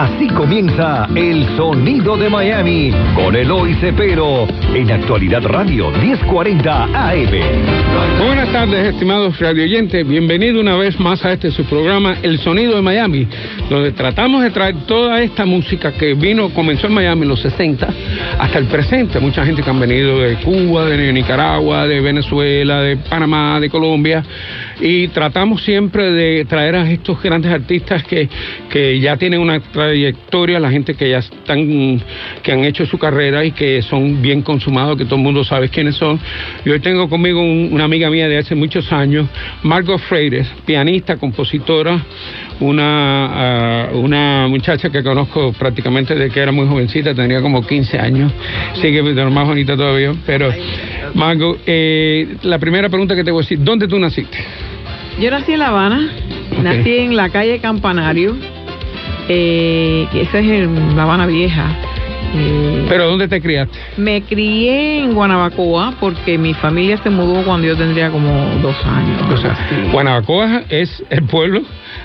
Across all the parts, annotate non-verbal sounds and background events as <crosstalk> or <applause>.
Así comienza El Sonido de Miami con Eloy Cepero en Actualidad Radio 1040 AM. Buenas tardes, estimados radioyentes. Bienvenido una vez más a este su programa El Sonido de Miami, donde tratamos de traer toda esta música que vino, comenzó en Miami en los 60 hasta el presente. Mucha gente que han venido de Cuba, de Nicaragua, de Venezuela, de Panamá, de Colombia. Y tratamos siempre de traer a estos grandes artistas que, que ya tienen una trayectoria, la gente que ya están, que han hecho su carrera y que son bien consumados, que todo el mundo sabe quiénes son. Y hoy tengo conmigo una amiga mía de hace muchos años, Margot Freires, pianista, compositora, una, uh, una muchacha que conozco prácticamente desde que era muy jovencita, tenía como 15 años, sigue más bonita todavía, pero Margot, eh, la primera pregunta que te voy a decir, ¿dónde tú naciste? Yo nací en La Habana, okay. nací en la calle Campanario, eh, esa es en La Habana Vieja. Eh, ¿Pero dónde te criaste? Me crié en Guanabacoa porque mi familia se mudó cuando yo tendría como dos años. O sea, Guanabacoa es el pueblo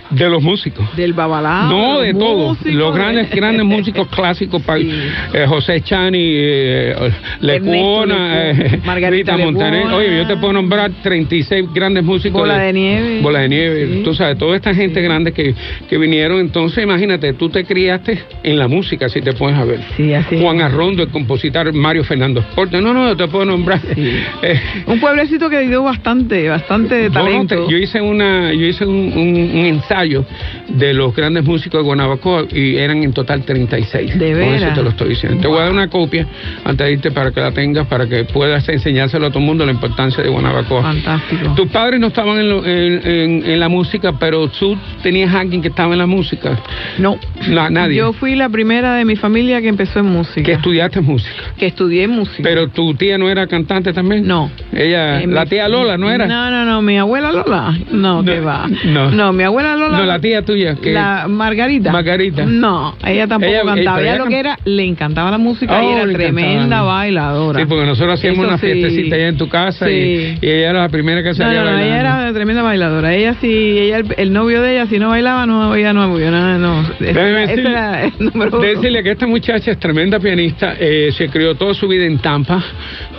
de los músicos. Del babalá. No, de todos. Los grandes, grandes <laughs> músicos clásicos. Sí. Eh, José Chani, eh, Lecuona, eh, <laughs> Margarita Montaner. Oye, yo te puedo nombrar 36 grandes músicos. Bola de, de nieve. Bola de nieve. Sí. Tú sabes, toda esta gente sí. grande que, que vinieron. Entonces, imagínate, tú te criaste en la música, si te puedes ver. Sí, así Juan Arrondo, el compositor Mario Fernando Porte. No, no, te puedo nombrar. <laughs> Eh, un pueblecito que dio bastante, bastante talento. Bueno, yo hice una, yo hice un, un, un ensayo de los grandes músicos de Guanabacoa y eran en total 36. De Con eso te lo estoy diciendo. Wow. Te voy a dar una copia antes de irte para que la tengas, para que puedas enseñárselo a todo el mundo la importancia de Guanabacoa. Fantástico. Tus padres no estaban en, lo, en, en, en, la música, pero tú tenías alguien que estaba en la música. No. no. nadie. Yo fui la primera de mi familia que empezó en música. Que estudiaste música. Que estudié música. Pero tu tía no era cantante también. No. Ella, eh, la tía Lola, ¿no era? No, no, no, mi abuela Lola. No, no que va. No. no, mi abuela Lola. No, la tía tuya. Que la Margarita. Margarita. No, ella tampoco Ella- cantaba. ella Ella, lo que era, le encantaba la música y Oh, era le tremenda encantaba. bailadora. Sí, porque nosotros hacíamos Eso una sí. fiestecita allá en tu casa y, Sí. y ella era la primera que No, salía no, no, bailando. ella era tremenda bailadora. Ella sí, ella, el, el novio de ella, si no bailaba, no, ella no nada, no. Déjeme decirle- era uno. Decirle que esta muchacha es tremenda pianista, eh, se crió toda su vida en Tampa,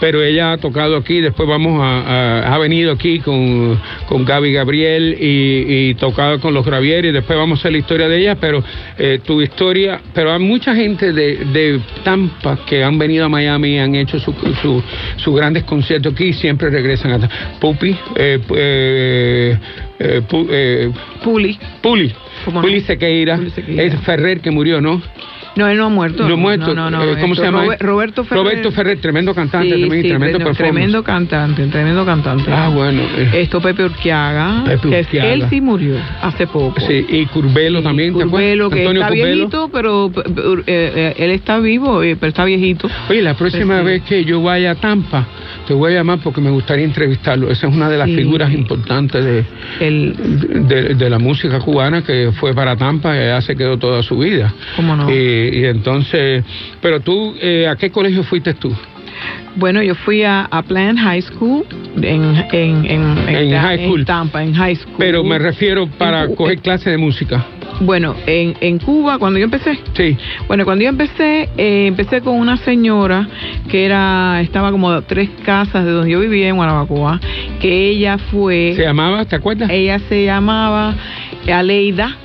pero ella ha tocado aquí, después vamos a, a- ha venido aquí con, con Gaby Gabriel y, y tocado con los Gravieri, después vamos a hacer la historia de ella, pero eh, tu historia, pero hay mucha gente de, de Tampa que han venido a Miami y han hecho sus su, sus grandes conciertos aquí y siempre regresan a Pupi, eh, eh, eh, Pu- eh, Puli. Puli. Puli Sequeira, Puli Sequeira. es Ferrer que murió, ¿no? No, él no ha muerto. No ha muerto. No, no, no. Eh, ¿Cómo se llama? Robe- Roberto Ferrer. Roberto Ferrer, tremendo cantante, Sí, tremendo, sí, tremendo tremendo, performance. tremendo cantante, tremendo cantante. Ah, bueno. eh, Esto Pepe Urquiaga, Pepe que Urquiaga. él sí murió hace poco. sí, y Curbelo también, ¿te Curbelo, que Antonio está Curbelo. viejito, pero eh, él está vivo, eh, pero está viejito. Oye, la próxima Sí. vez que yo vaya a Tampa, te voy a llamar porque me gustaría entrevistarlo. Esa es una de las figuras importantes de, El, de, de la música cubana que fue para Tampa y allá se quedó toda su vida. ¿Cómo no? Y, y entonces, pero tú, eh, ¿a qué colegio fuiste tú? bueno, yo fui a, a Plant High School en, en, en, En Ta- high school. Tampa, en High School. Pero me refiero para coger clase de música. Bueno, en, en Cuba, cuando yo empecé, Sí. Bueno, cuando yo empecé, eh, empecé con una señora que era, estaba como a tres casas de donde yo vivía en Guanabacoa, que ella fue, ¿Se llamaba? ¿Te acuerdas? ella se llamaba Aleida,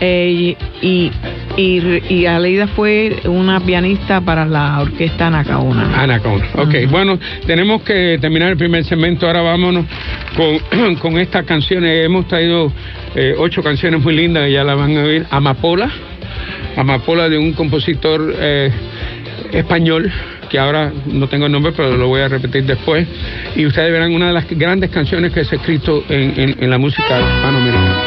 eh, y, y, y Aleida fue una pianista para la orquesta Anacaona. Anaconda. Ok, Ujú. bueno, tenemos que terminar el primer segmento. Ahora vámonos con, <clears throat> con estas canciones. Hemos traído eh, ocho canciones muy lindas que ya las van a oír. Amapola. Amapola de un compositor eh, español que ahora no tengo el nombre, pero lo voy a repetir después. Y ustedes verán una de las grandes canciones que se ha escrito en, en- en la música hispanoamericana.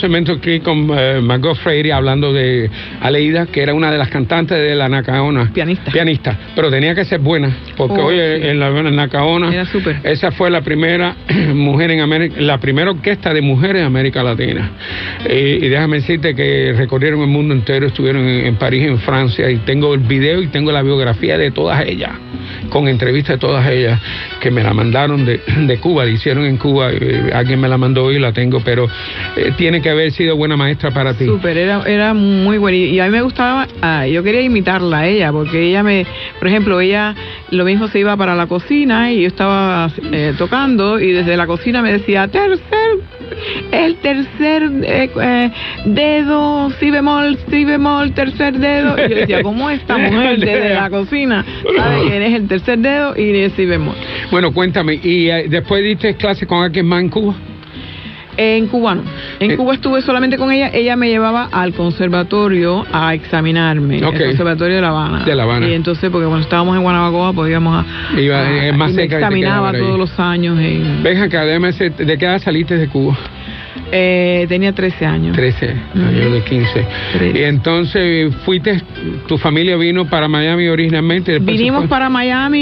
Segmento aquí con eh, Margot Freire hablando de Aleida, que era una de las cantantes de la Nacaona. Pianista. Pianista, pero tenía que ser buena, porque Oh, hoy sí. en la Nacaona, Era súper. esa fue la primera <clears throat> mujer en América, la primera orquesta de mujeres en América Latina. Y déjame decirte que recorrieron el mundo entero, estuvieron en, en París, en Francia, y tengo el video y tengo la biografía de todas ellas, con entrevistas de todas ellas, que me la mandaron de, Cuba, la hicieron en Cuba, eh, alguien me la mandó y la tengo, pero eh, tiene que haber sido buena maestra para ti. Súper, era, era muy buena. Y a mí me gustaba, ah, yo quería imitarla a ella, porque ella me, por ejemplo, ella lo mismo se iba para la cocina y yo estaba eh, tocando y desde la cocina me decía, tercer, el tercer eh, eh, dedo, si bemol, si bemol, tercer dedo. Y yo decía, ¿cómo esta <laughs> mujer desde la cocina sabe quién es el tercer dedo y el si bemol? Bueno, cuéntame, ¿y eh, después diste clase con alguien más en Cuba? En cubano. En Eh. Cuba estuve solamente con ella. Ella me llevaba al conservatorio a examinarme. El conservatorio de La Habana. De La Habana. Y entonces, porque cuando estábamos en Guanabacoa, podíamos a. Iba, a- es más y me cerca te examinaba todos los años. En, Ven acá, déjame ¿de qué edad saliste de Cuba? Eh, tenía 13 años. 13, Ujú. yo de 15. Trece. Y entonces fuiste, tu familia vino para Miami originalmente. Vinimos para Miami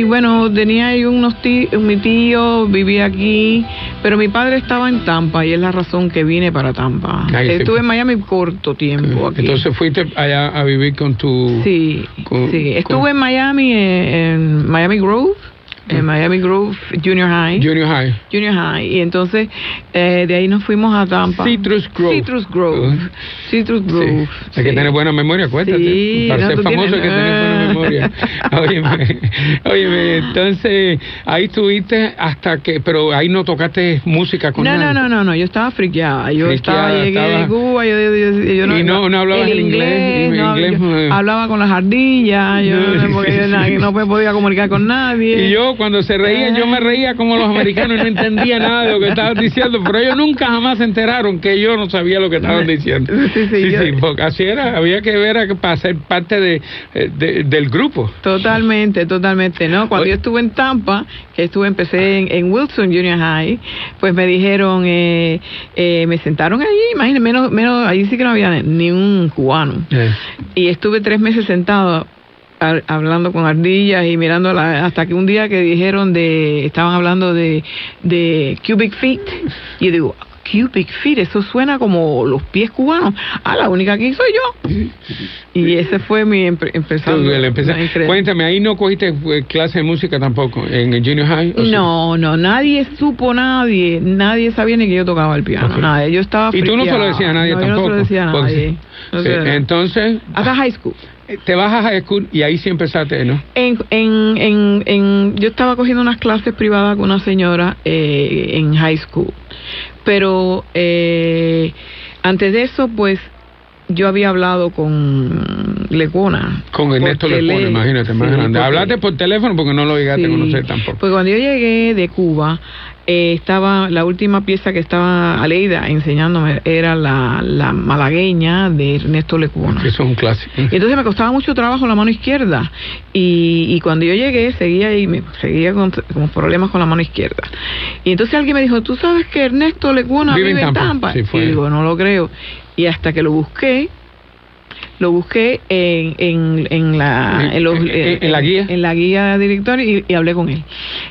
y bueno, tenía ahí unos tíos, mi tío vivía aquí, pero mi padre estaba en Tampa y es la razón que vine para Tampa. Ahí sí. Estuve en Miami corto tiempo aquí. Entonces fuiste allá a vivir con tu... Sí, con- sí. con- Estuve en Miami, eh, en Miami Grove, en Miami Grove Junior High. Junior High. Junior High. Y entonces eh, de ahí nos fuimos a Tampa. Citrus Grove. Citrus Grove. Uh. Citrus Sí. Grove. Hay que tener buena memoria, acuérdate. Sí, Para no, ser famoso hay que tener buena <laughs> memoria. óyeme, óyeme, entonces ahí estuviste hasta que... Pero ahí no tocaste música con No, nadie. no, no, no, no, yo estaba friqueada. Yo Friqueada, estaba, llegué estaba- de Cuba, yo, yo- yo- yo Y no- no hablabas el inglés, no, hablaba con las ardillas, yo No, <laughs> no, porque no me podía comunicar con nadie. Y yo cuando se reían, yo me reía como los americanos y no entendía nada de lo que estaban diciendo, pero ellos nunca jamás se enteraron que yo no sabía lo que estaban diciendo. Sí, sí, porque así era, había que ver a, para ser parte de, eh, de- del grupo. Totalmente, totalmente, ¿no? Cuando Oye. yo estuve en Tampa, que estuve, empecé en, en Wilson Junior High, pues me dijeron, eh, eh, me sentaron allí, imagínate, menos, menos, allí sí que no había ni un cubano. Y estuve tres meses sentado a- hablando con ardillas y mirando la- hasta que un día que dijeron de, estaban hablando de, de cubic feet, y yo digo, cubic feet, eso suena como los pies cubanos. Ah, la única que soy yo. Y ese fue mi empre- empezando. Cuéntame, ahí no cogiste eh, clase de música tampoco, en el junior high. ¿o sí? No, no, nadie supo, nadie, nadie sabía ni que yo tocaba el piano, Ok. nadie, yo estaba Y tú no se lo decías a nadie No, tampoco. Yo no se lo decía a porque- nadie. No. Entonces, Hasta high school. Te vas a high school y ahí sí empezaste, ¿no? En, en, en, en- yo estaba cogiendo unas clases privadas con una señora eh, en high school, pero eh, antes de eso, pues yo había hablado con Lecuona. Con Ernesto Porque Lepone, le- imagínate, más sí, grande. porque- Hablaste por teléfono porque no lo llegaste a conocer tampoco. Pues cuando yo llegué de Cuba, eh, estaba la última pieza que estaba Aleida enseñándome era la, la malagueña de Ernesto Lecuona. Eso es un clásico. Y entonces me costaba mucho trabajo la mano izquierda. Y, y cuando yo llegué, seguía y me seguía con, con problemas con la mano izquierda. Y entonces alguien me dijo, ¿tú sabes que Ernesto Lecuona Vive vive, en Tampa. Tampa? Sí, fue. Y digo, no lo creo. Y hasta que lo busqué, lo busqué en, en, en la En- los- en- la guía. en la guía directoria y, y hablé con él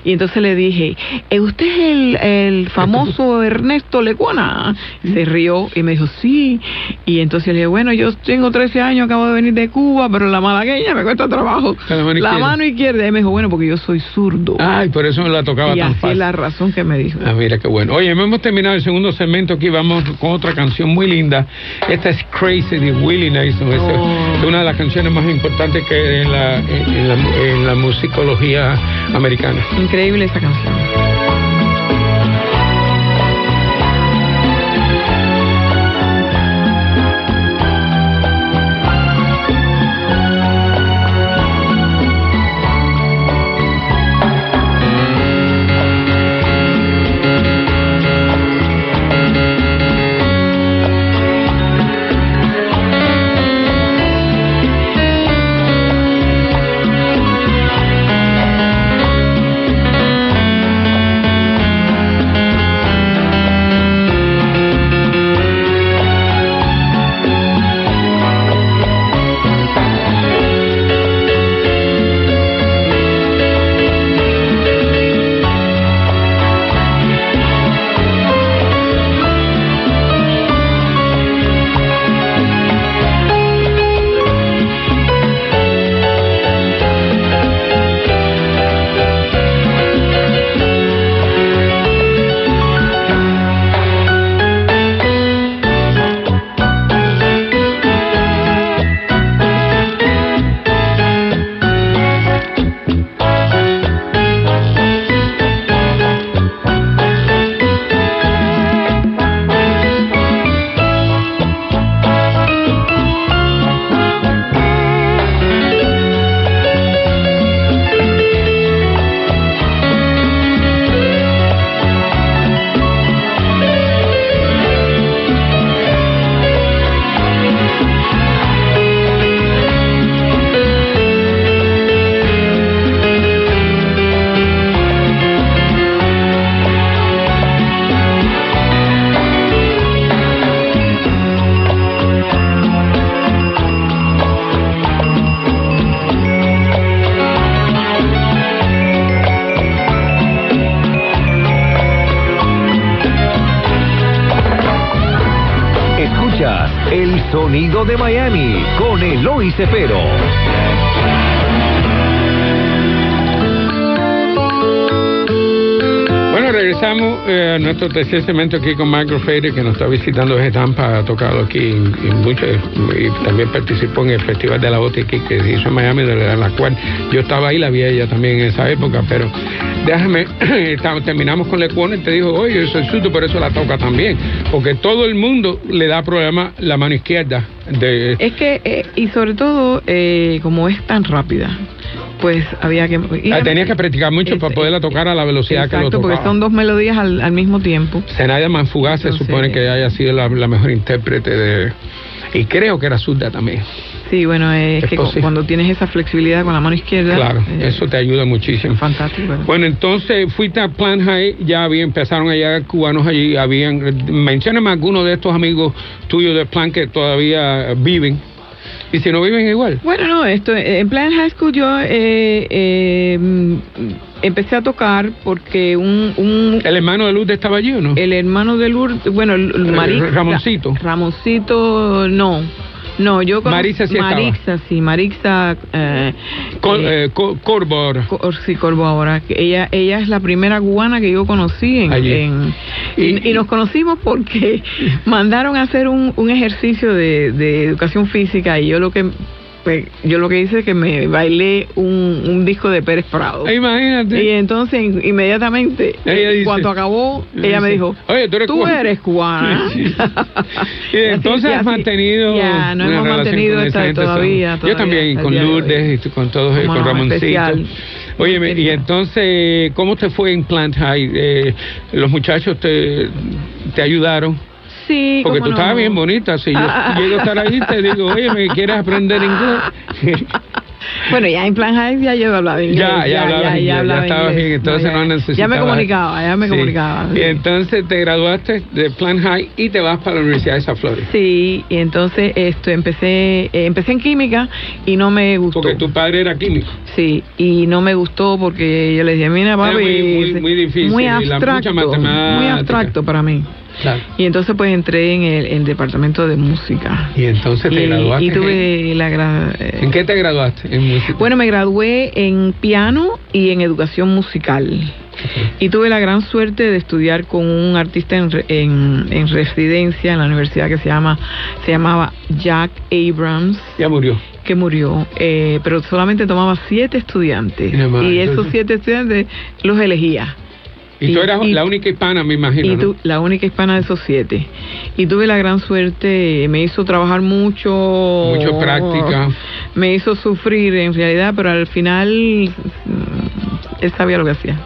y entonces le dije "Eh, usted es el, el famoso <laughs> Ernesto Lecuona se rió y me dijo sí y entonces le dije bueno yo tengo 13 años acabo de venir de Cuba pero la malagueña me cuesta trabajo La mano la izquierda. mano izquierda y me dijo bueno porque yo soy zurdo Ay, por eso me la tocaba y tan así es fácil. la razón que me dijo Ah, mira qué bueno. Oye, hemos terminado el segundo segmento aquí. Vamos con otra canción muy linda. Esta es Crazy de Willie Nelson. Es <laughs> una de las canciones más importantes que en la, en la, en la musicología americana. increíble esa canción Eloy tercer segmento aquí con Michael Freire, que nos está visitando desde Tampa, ha tocado aquí en, mucho, y también participó en el Festival de la Botica que se hizo en Miami, de la cual yo estaba ahí, la vi ella también en esa época, pero déjame, <clears throat> terminamos con Lecuona y te dijo, oye, eso es susto, pero eso la toca también, porque todo el mundo le da problema la mano izquierda. De... Es que, eh, y sobre todo, eh, como es tan rápida, pues había que... Ah, tenía que practicar mucho para poderla tocar a la velocidad que lo tocaba. porque son dos melodías al, al mismo tiempo. Senaya Manfugaz se supone que haya sido la, la mejor intérprete de... Y creo que era zurda también. Sí, bueno, es, que cuando tienes esa flexibilidad con la mano izquierda. Claro, eh, eso te ayuda muchísimo. Fantástico. Bueno, entonces fuiste a Plan High, ya había, empezaron a llegar cubanos allí, habían. Mencióname algunos de estos amigos tuyos de Plan que todavía viven. ¿Y si no viven igual? Bueno, no, esto, en Plan High School yo eh, eh, empecé a tocar porque un, un, ¿El hermano de Lourdes estaba allí o no? El hermano de Lourdes, bueno, Marix, Ramoncito. Ramoncito, no. No, yo con Marisa sí Marixa, sí, Marixa eh, eh, Corbo ahora. sí, Corbo ahora. Ella, ella es la primera cubana que yo conocí en, en y, y, nos conocimos porque <laughs> mandaron a hacer un, un ejercicio de, de educación física y yo lo que pues yo lo que hice es que me bailé un, un disco de Pérez Prado. Imagínate. Y entonces inmediatamente, cuando acabó, ella me dijo, Oye, tú eres tú cubana. Eres cubana. <laughs> <laughs> y entonces has mantenido ya, no hemos mantenido esta todavía, todavía, Yo también, con Lourdes, y con todos, con Ramoncito. Oye, y entonces, ¿cómo te fue en Plant High? Eh, ¿Los muchachos te, te ayudaron? Sí, Porque tú estabas bien bonita. Si yo ah, llego a estar ahí, te digo, oye, ¿me quieres aprender inglés? <laughs> Bueno, ya en Plan High ya yo hablaba inglés. Ya, ya, hablaba ya, ya, ya estaba bien, entonces no, ya, no necesitaba. Ya me comunicaba, ya me sí. comunicaba. Y entonces te graduaste de Plan High y te vas para la Universidad de San Flores. Sí, y entonces esto empecé eh, empecé en química y no me gustó. Porque tu padre era químico. Sí, y no me gustó porque yo le dije, mira, papi, muy, muy, muy, difícil, muy abstracto, muy abstracto para mí. Claro. Y entonces pues entré en el, el, departamento de música. Y entonces te y, graduaste. Y tuve la gra... eh, ¿En qué te graduaste? En música. Bueno, me gradué en piano y en educación musical. Okay. Y tuve la gran suerte de estudiar con un artista en, en, en, residencia en la universidad que se llama se llamaba Jack Abrams. Ya murió. Que murió, eh, pero solamente tomaba siete estudiantes. Y, y esos siete estudiantes los elegía. Y, y tú eras y, la única hispana, me imagino. Y tú, ¿no? la única hispana de esos siete. Y tuve la gran suerte, me hizo trabajar mucho. Mucho práctica. Me hizo sufrir en realidad, pero al final él sabía lo que hacía.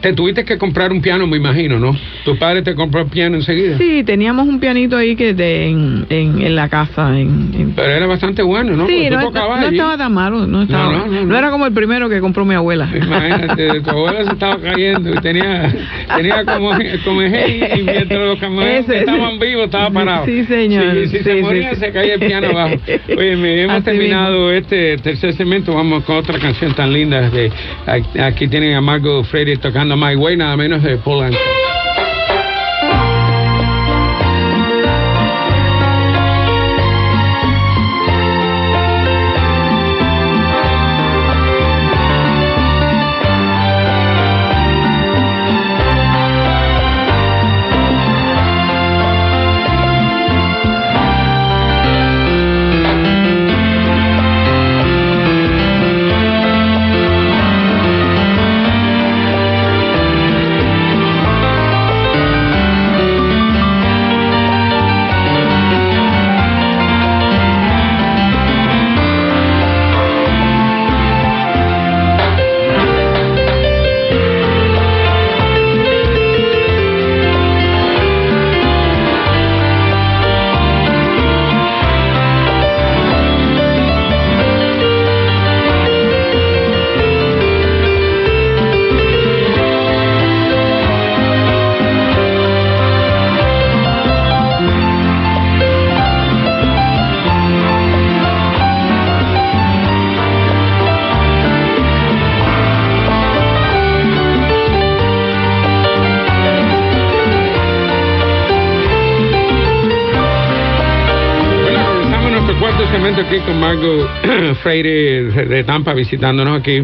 Te tuviste que comprar un piano, me imagino, ¿no? ¿Tu padre te compró el piano enseguida? Sí, teníamos un pianito ahí que de, en, en, en, la casa. En, en... Pero era bastante bueno, ¿no? Sí, no, no, estaba tan malo, no, estaba, no, no, no, era como el primero que compró mi abuela. Imagínate, tu abuela se estaba cayendo y tenía, tenía como, como y mientras los camiones estaban vivos estaba parado. Sí, señor. Sí, si sí, se sí, moría se caía el piano abajo. Oye, hemos Así terminado mismo. este tercer segmento, vamos con otra canción tan linda. De, aquí tienen a Margot Freire tocando My Way, nada menos de Paul Anka. Con Margo <clears throat> Freire de Tampa visitándonos aquí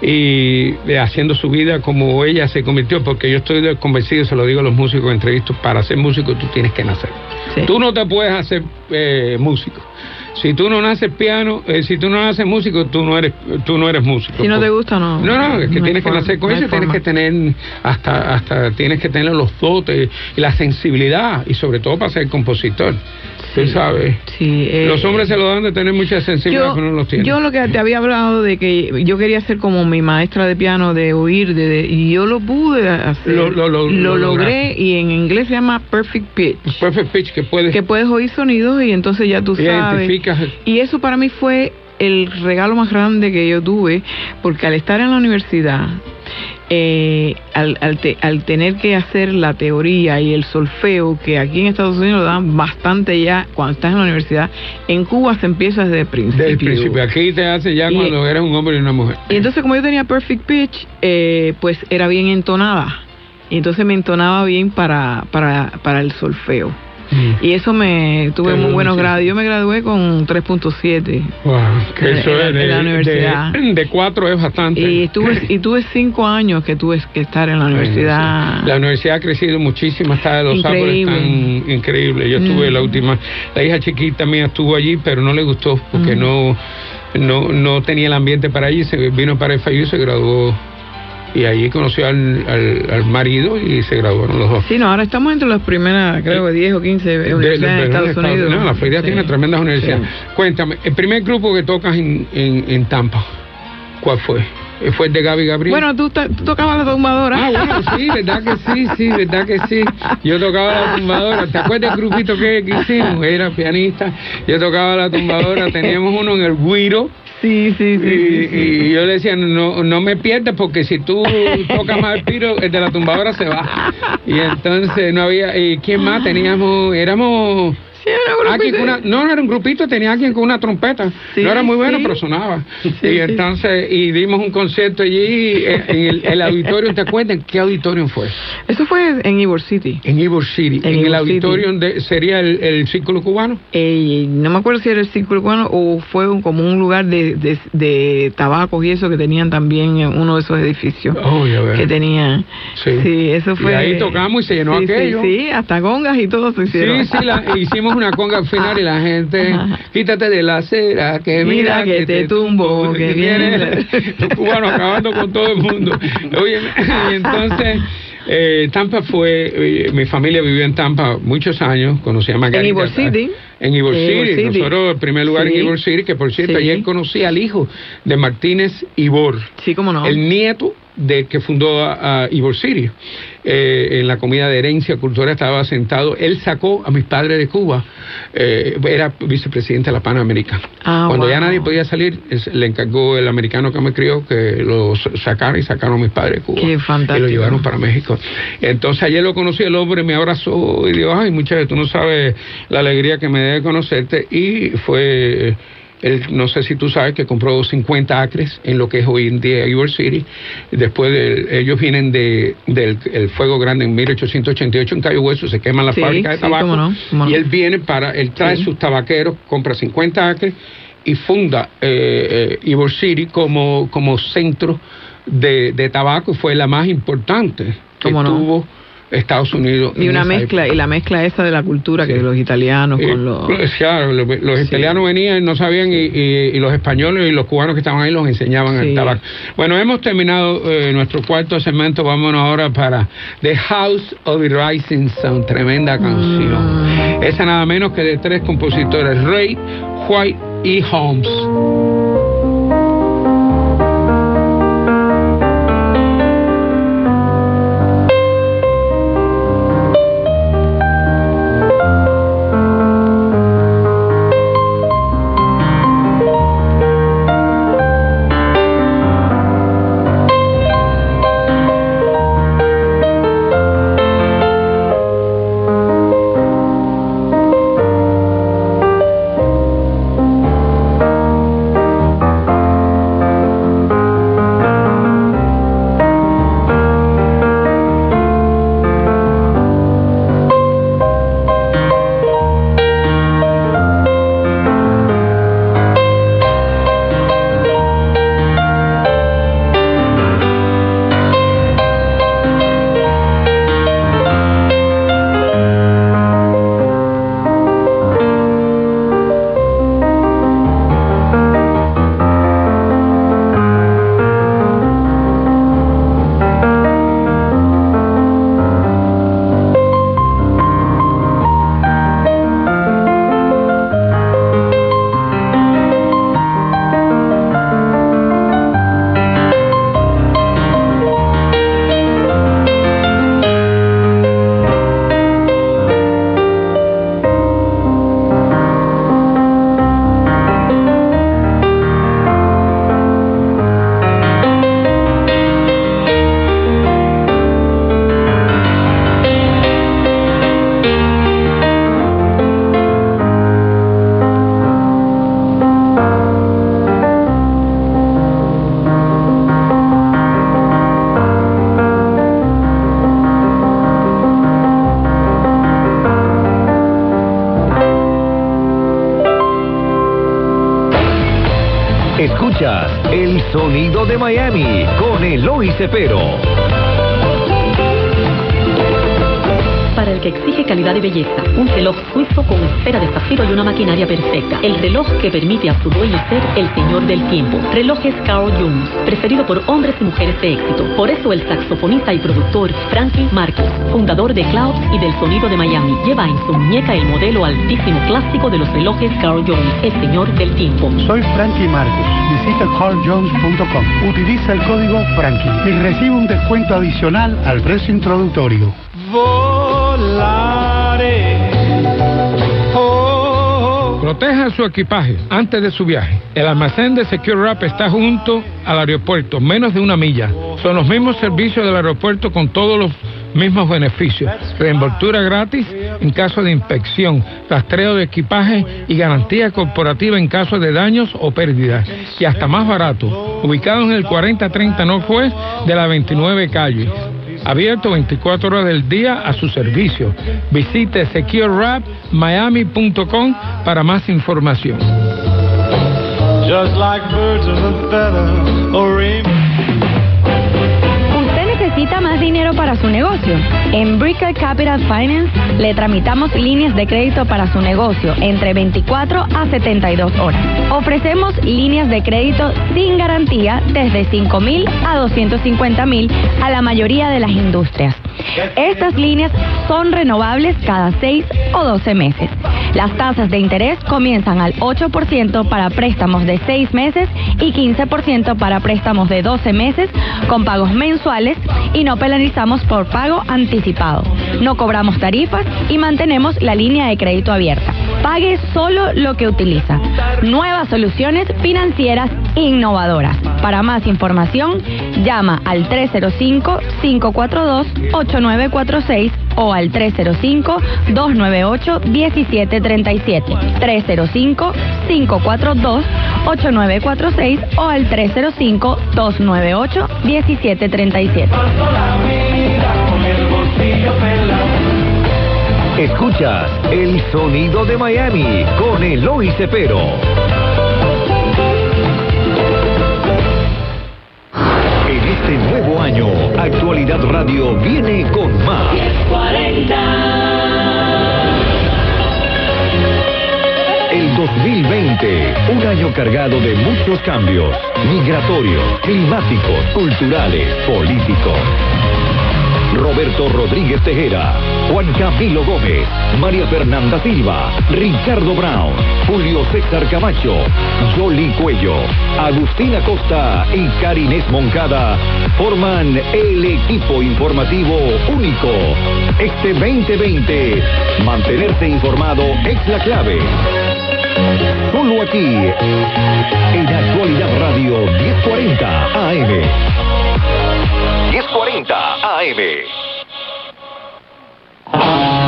y haciendo su vida como ella se convirtió, porque yo estoy convencido, se lo digo a los músicos en entrevistas, para ser músico tú tienes que nacer. Tú no te puedes hacer eh, músico. Si tú no naces piano, eh, si tú no naces músico, tú no eres, tú no eres músico. Si no te gusta, no. No, no, es que tienes que nacer con eso, tienes que tener hasta, hasta tienes que tener los dotes y la sensibilidad y sobre todo para ser compositor. Tú sabes. Sí, eh, los hombres se lo dan de tener mucha sensibilidad, pero no los tienen. Yo lo que te había hablado de que yo quería ser como mi maestra de piano, de oír, de, y yo lo pude hacer. Lo, lo, logré y en inglés se llama perfect pitch. Perfect pitch, que puedes. Que puedes oír sonidos y entonces ya tú sabes. Y eso para mí fue el regalo más grande que yo tuve, porque al estar en la universidad, eh, al, al, tener que hacer la teoría y el solfeo, que aquí en Estados Unidos lo dan bastante ya cuando estás en la universidad, en Cuba se empieza desde el principio. Desde el principio, aquí te hace ya cuando eres un hombre y una mujer. Y entonces como yo tenía perfect pitch, eh, pues era bien entonada. Y entonces me entonaba bien para, para, para el solfeo. Y eso me tuve muy buenos grados. Yo me gradué con 3.7. Wow, eso es de, la universidad. <clears throat> De, 4 es bastante. Y tuve, <clears throat> y tuve cinco años que tuve que estar en la universidad. La universidad ha crecido muchísimo, está de los árboles tan increíble. Yo estuve la mm. última, la hija chiquita mía estuvo allí, pero no le gustó porque mm. no, no, no tenía el ambiente para allí. Se vino para el y se graduó y allí conoció al, al, marido y se graduaron los dos. Sí, no, ahora estamos entre las primeras, creo, 10 o 15 universidades de, Estados Unidos. No, la Florida tiene tremendas universidades. Cuéntame, el primer grupo que tocas en, en, en Tampa, ¿cuál fue? fue el de Gaby Gabriel. Bueno, tú, tú, tocabas la tumbadora. Ah, bueno, sí, verdad que sí, sí, verdad que sí. Yo tocaba la tumbadora. ¿Te acuerdas del grupito que, que hicimos? Era pianista. Yo tocaba la tumbadora. Teníamos uno en el Guiro Sí, sí, sí. Y, yo le decía, no, no me pierdas porque si tú tocas más el piro, el de la tumbadora se va. Y entonces no había, ¿y quién más? Teníamos, éramos no, no era un grupito, tenía alguien con una trompeta. no era muy bueno, pero sonaba. y entonces, y dimos un concierto allí eh, en el, auditorio. ¿Te acuerdas qué auditorio fue? Eso fue en Ybor City. En Ybor City. En, el auditorio sería el, Círculo Cubano. Eh, no me acuerdo si era el Círculo Cubano o fue como un lugar de, de, de tabacos y eso que tenían también en uno de esos edificios. Oh, ya Que tenían. Sí. eso fue. Y ahí tocamos y se llenó aquello. Sí, hasta gongas y todo se hicieron. Sí, sí, <laughs> hicimos una conga al final y la gente, quítate de la acera, que mira, que, te tumbo, que, viene. Los cubanos acabando con todo el mundo. Oye, y entonces. Eh, Tampa fue, eh, mi familia vivió en Tampa muchos años, conocí a Margarita. En Ybor City. En Ybor City, nosotros, en primer lugar en Ybor City, que por cierto, ayer conocí al hijo de Martínez Ybor. Sí, cómo no. El nieto de que fundó a, Ybor City. Eh, en la comida de herencia cultural estaba sentado. Él sacó a mis padres de Cuba. Eh, era vicepresidente de la Panamericana. Ah, Cuando ya nadie podía salir, le encargó el americano que me crió que lo sacara y sacaron a mis padres de Cuba. Qué fantástico. Y lo llevaron para México. Entonces ayer lo conocí, el hombre me abrazó y dijo, ay muchachos, tú no sabes la alegría que me debe conocerte. Y fue él, no sé si tú sabes que compró 50 acres en lo que es hoy en día Ybor City. Después de, ellos vienen de, del el fuego grande en 1888 en Cayo Hueso, se quema la fábrica de tabaco. Y él viene para, él trae sus tabaqueros, compra 50 acres y funda eh, eh City como, como centro de, de tabaco. Fue la más importante que tuvo Estados Unidos. Y una mezcla, y la mezcla esa de la cultura que los italianos con los... Claro, los, italianos venían, no sabían, y, los españoles y los cubanos que estaban ahí los enseñaban el tabaco. Bueno, hemos terminado eh, nuestro cuarto segmento, vámonos ahora para The House of the Rising Sun, tremenda canción. Mm. Esa nada menos que de tres compositores, Ray, White y Holmes. Para el que exige calidad y belleza. Un reloj suizo con esfera de zafiro y una maquinaria perfecta. El reloj que permite a su dueño el señor del tiempo. Relojes Carl Jones, preferido por hombres y mujeres de éxito. Por eso el saxofonista y productor Frankie Marcos, fundador de Clouds y del sonido de Miami, lleva en su muñeca el modelo altísimo clásico de los relojes Carl Jones, el señor del tiempo. Soy Frankie Marcos. Visita carljones.com. Utiliza el código Frankie y recibe un descuento adicional al precio introductorio. Proteja su equipaje antes de su viaje. El almacén de Secure Wrap está junto al aeropuerto, menos de una milla. Son los mismos servicios del aeropuerto con todos los mismos beneficios. Reemboltura gratis en caso de inspección, rastreo de equipaje y garantía corporativa en caso de daños o pérdidas. Y hasta más barato. Ubicado en el 4030 Northwest de la 29 calle abierto 24 horas del día a su servicio. Visite securewrapmiami.com para más información. Dinero para su negocio? En Bricker Capital Finance le tramitamos líneas de crédito para su negocio entre 24 a 72 horas. Ofrecemos líneas de crédito sin garantía desde 5 mil a 250 mil a la mayoría de las industrias. Estas líneas son renovables cada 6 o 12 meses. Las tasas de interés comienzan al 8% para préstamos de 6 meses y 15% para préstamos de 12 meses con pagos mensuales y no penalizamos por pago anticipado. No cobramos tarifas y mantenemos la línea de crédito abierta. Pague solo lo que utiliza. Nuevas soluciones financieras innovadoras. Para más información, llama al 305-542-8946 o al 305-298-1737. 305-542-8946 o al 305-298-1737. Escuchas el sonido de Miami con Eloy Cepero. En este nuevo año, Actualidad Radio viene con más. 2020, un año cargado de muchos cambios, migratorios, climáticos, culturales, políticos. Roberto Rodríguez Tejera, Juan Camilo Gómez, María Fernanda Silva, Ricardo Brown, Julio César Camacho, Jolly Cuello, Agustina Costa y Karinés Moncada forman el equipo informativo único. Este 2020, mantenerse informado es la clave. Solo aquí, en Actualidad Radio 1040 AM. 1040 AM.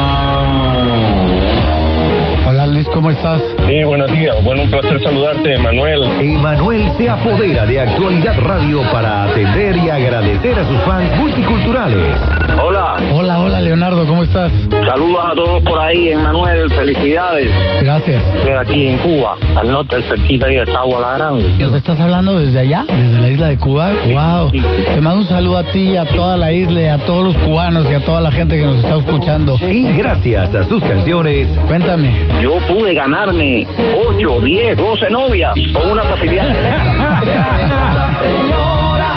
¿Cómo estás? Sí, buenos días. Bueno, un placer saludarte, Manuel. Emanuel se apodera de Actualidad Radio para atender y agradecer a sus fans multiculturales. Hola. Hola, hola Leonardo, ¿cómo estás? Saludos a todos por ahí, Emanuel. Felicidades. Gracias. Estoy aquí en Cuba, al norte, cerquita ahí de Sagua la Grande. ¿Nos estás hablando desde allá? ¿Desde la isla de Cuba? ¡Wow! Te mando un saludo a ti, a toda la isla, y a todos los cubanos y a toda la gente que nos está escuchando. Y gracias a sus canciones, Cuéntame. Yo pude ganarme 8, 10, 12 novias con una facilidad. <laughs>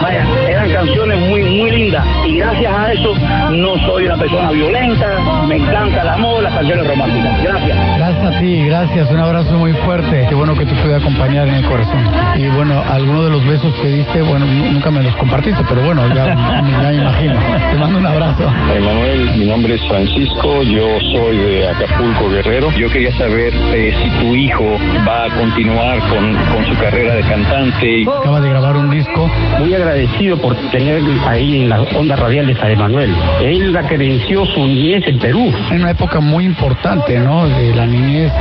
Vaya, canciones muy, muy lindas. Y gracias a eso no soy una persona violenta. Me encanta el amor, las canciones románticas. Gracias. Gracias a ti, gracias, un abrazo muy fuerte. Qué bueno que te pude acompañar en el corazón. Y bueno, algunos de los besos que diste, bueno, nunca me los compartiste, pero bueno, ya, ya me imagino. Te mando un abrazo. Emanuel, mi nombre es Francisco, yo soy de Acapulco, Guerrero. Yo quería saber eh, si tu hijo va a continuar con, con su carrera de cantante. Acaba de grabar un disco. Muy agradecido por tener ahí en las ondas radiales a Emanuel. Él acrenció su niñez en Perú. En una época muy importante, ¿no? De la niñez,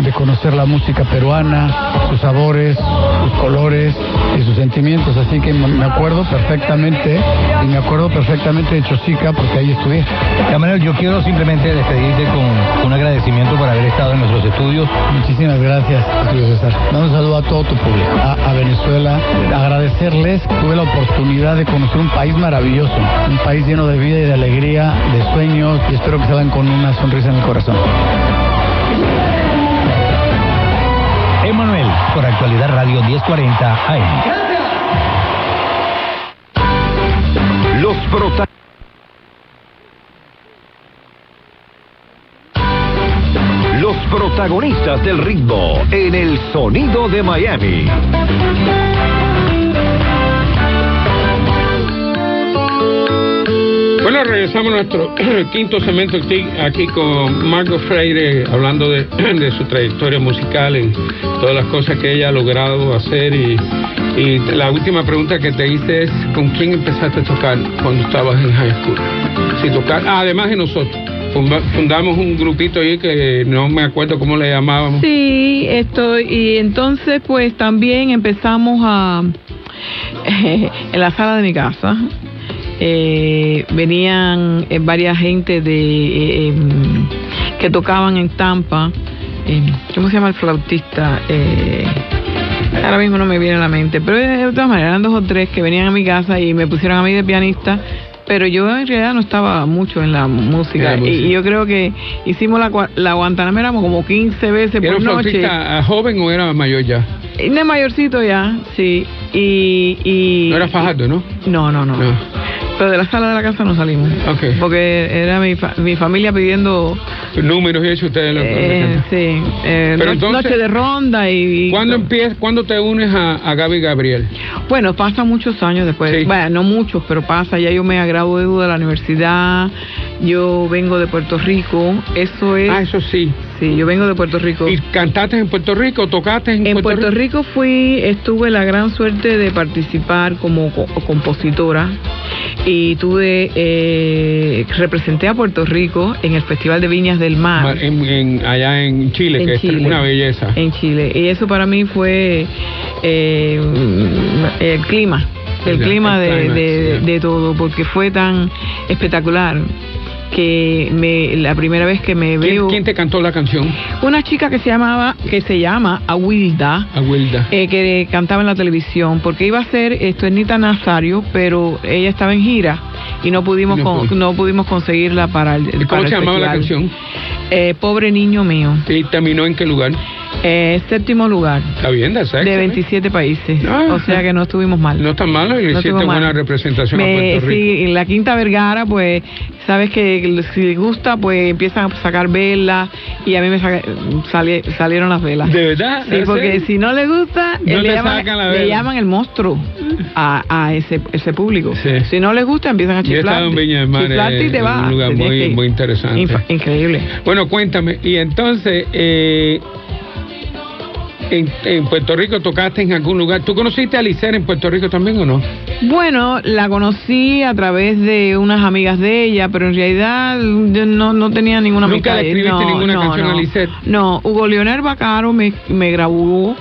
de conocer la música peruana, sus sabores, sus colores y sus sentimientos. Así que me acuerdo perfectamente, y me acuerdo perfectamente de Chosica porque ahí estudié. Emanuel, yo quiero simplemente despedirte con un agradecimiento por haber estado en nuestros estudios. Muchísimas gracias, Julio César. un saludo a todo tu público, a, Venezuela. Agradecerles, tuve la oportunidad de conocer un país maravilloso, un país lleno de vida y de alegría, de sueños, y espero que salgan con una sonrisa en el corazón. Emanuel, por Actualidad Radio 1040 AM. Los protagonistas. Los protagonistas del ritmo en el sonido de Miami. Bueno, regresamos a nuestro <clears throat> quinto segmento aquí con Margot Freire, hablando <clears throat> de, su trayectoria musical y todas las cosas que ella ha logrado hacer. Y, la última pregunta que te hice es, ¿con quién empezaste a tocar cuando estabas en high school? Si tocar, ah, además de nosotros. Fundamos un grupito ahí que no me acuerdo cómo le llamábamos. Sí, estoy, y entonces pues también empezamos a, <laughs> en la sala de mi casa, eh, venían eh, varias gente de eh, em, que tocaban en Tampa. Em, ¿Cómo se llama el flautista? ahora mismo no me viene a la mente, pero de todas maneras eran dos o tres que venían a mi casa y me pusieron a mí de pianista pero yo en realidad no estaba mucho en la música. Y, yo creo que hicimos la, la Guantanamera como 15 veces por noche. ¿Era joven o era mayor ya? De mayorcito ya, sí. Y, y, no era Fajardo, ¿no? No, no, no. Pero de la sala de la casa no salimos. Okay. Porque era mi, mi familia pidiendo... Números y eso ustedes lo eh, Sí. Eh, Pero entonces, noche de ronda y... ¿Cuándo, empiezas, ¿cuándo te unes a, a Gaby Gabriel? Bueno, pasa muchos años después. Bueno, no muchos, pero pasa. Ya yo me gradué de la universidad. Yo vengo de Puerto Rico. Eso es... Ah, eso sí. Sí, yo vengo de Puerto Rico. ¿Y cantaste en Puerto Rico? ¿Tocaste en, en Puerto, Rico? fui, estuve la gran suerte de participar como compositora y tuve, eh, representé a Puerto Rico en el Festival de Viñas del Mar. En, allá en Chile, que es una belleza. En Chile. Y eso para mí fue eh, el clima el clima de, de, todo, porque fue tan espectacular que me, la primera vez que me veo... ¿Quién te cantó la canción? Una chica que se llamaba, que se llama Awilda, Awilda. Eh, que cantaba en la televisión, porque iba a ser, esto es Nita Nazario, pero ella estaba en gira y no pudimos no, pudimos conseguirla para el, ¿Cómo se llamaba la canción? Eh, Pobre niño mío. ¿Y terminó en qué lugar? Eh, séptimo lugar. Está bien, de De 27 países. Ah, o sea que no estuvimos mal. No está malo y le hiciste buena representación a Puerto Rico. Sí, en la Quinta Vergara, pues, sabes que si les gusta, pues empiezan a sacar velas y a mí me salieron las velas. ¿De verdad? Sí, porque si no les gusta, le, llaman, el monstruo a, a ese, ese público. Si no les gusta, empiezan a chiflar. En Viña del Mar, y te va. un lugar muy, muy interesante. increíble. Bueno, cuéntame, y entonces... Eh, en, Puerto Rico tocaste en algún lugar. ¿Tú conociste a Licer en Puerto Rico también o no? Bueno, la conocí a través de unas amigas de ella, pero en realidad yo no, no tenía ninguna ¿Nunca le escribiste ninguna canción a Licer? No, Hugo Leonel Bacaro me, me grabó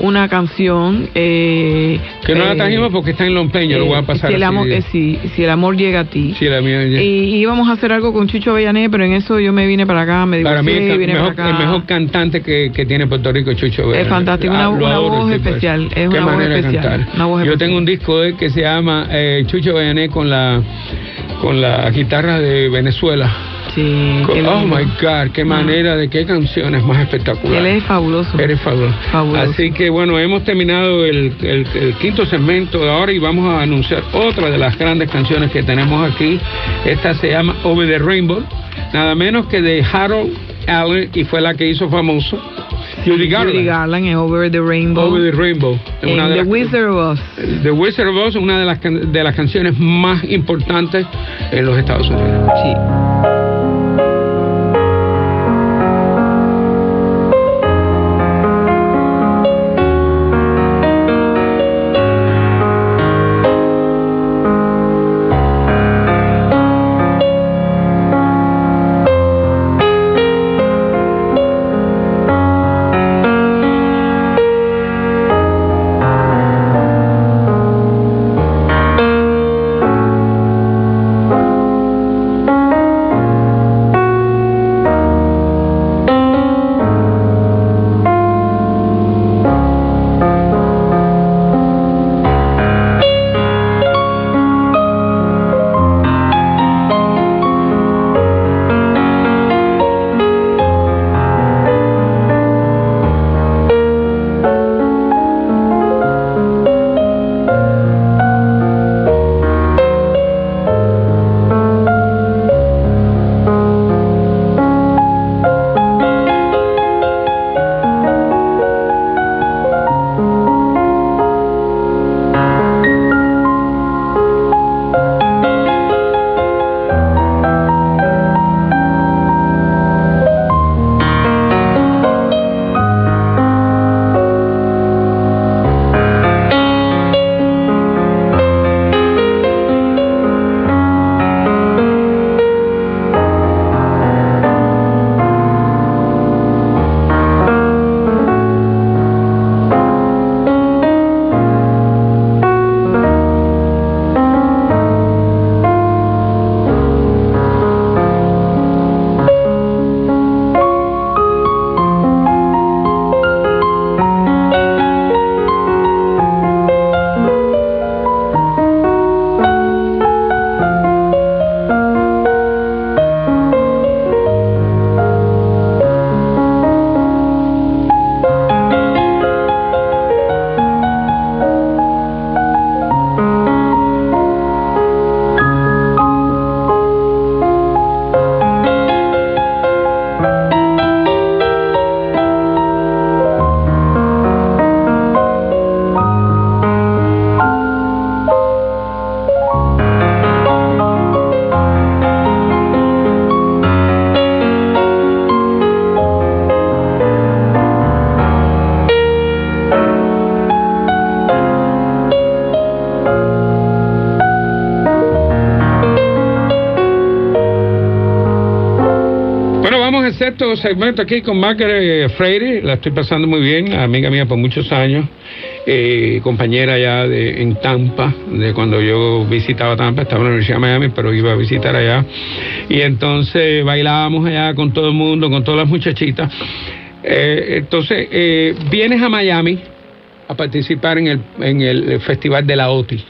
una canción. Eh, que no la eh, trajimos porque está en Lompeño, lo voy a pasar. Si el, amor, eh, si, el amor llega a ti. Si llega. Y íbamos a hacer algo con Chicho Bellané, pero en eso yo me vine para acá, me Para mí el, mejor, el mejor cantante que, que, tiene Puerto Rico, Chucho Bellané. Es fantástico, una, voz especial. Es una voz especial. yo tengo un disco de que se llama eh, Chucho Bellané con la, con la guitarra de Venezuela. Sí, oh my God, qué ah. manera de qué canciones más espectaculares. Él es fabuloso. Eres fabuloso. Así que bueno, hemos terminado el, el, quinto segmento de ahora y vamos a anunciar otra de las grandes canciones que tenemos aquí. Esta se llama Over the Rainbow, nada menos que de Harold Allen y fue la que hizo famoso. Judy Garland. Judy Garland en Over the Rainbow. Over the Rainbow. En The Wizard of Oz. The Wizard of Oz, una de las, de las canciones más importantes en los Estados Unidos. Sí. Sexto segmento aquí con Margaret Freire, la estoy pasando muy bien, amiga mía por muchos años, eh, compañera ya de, en Tampa, de cuando yo visitaba Tampa, estaba en la Universidad de Miami, pero iba a visitar allá. Y entonces bailábamos allá con todo el mundo, con todas las muchachitas. Eh, entonces, eh, vienes a Miami a participar en el, en el Festival de la OTI.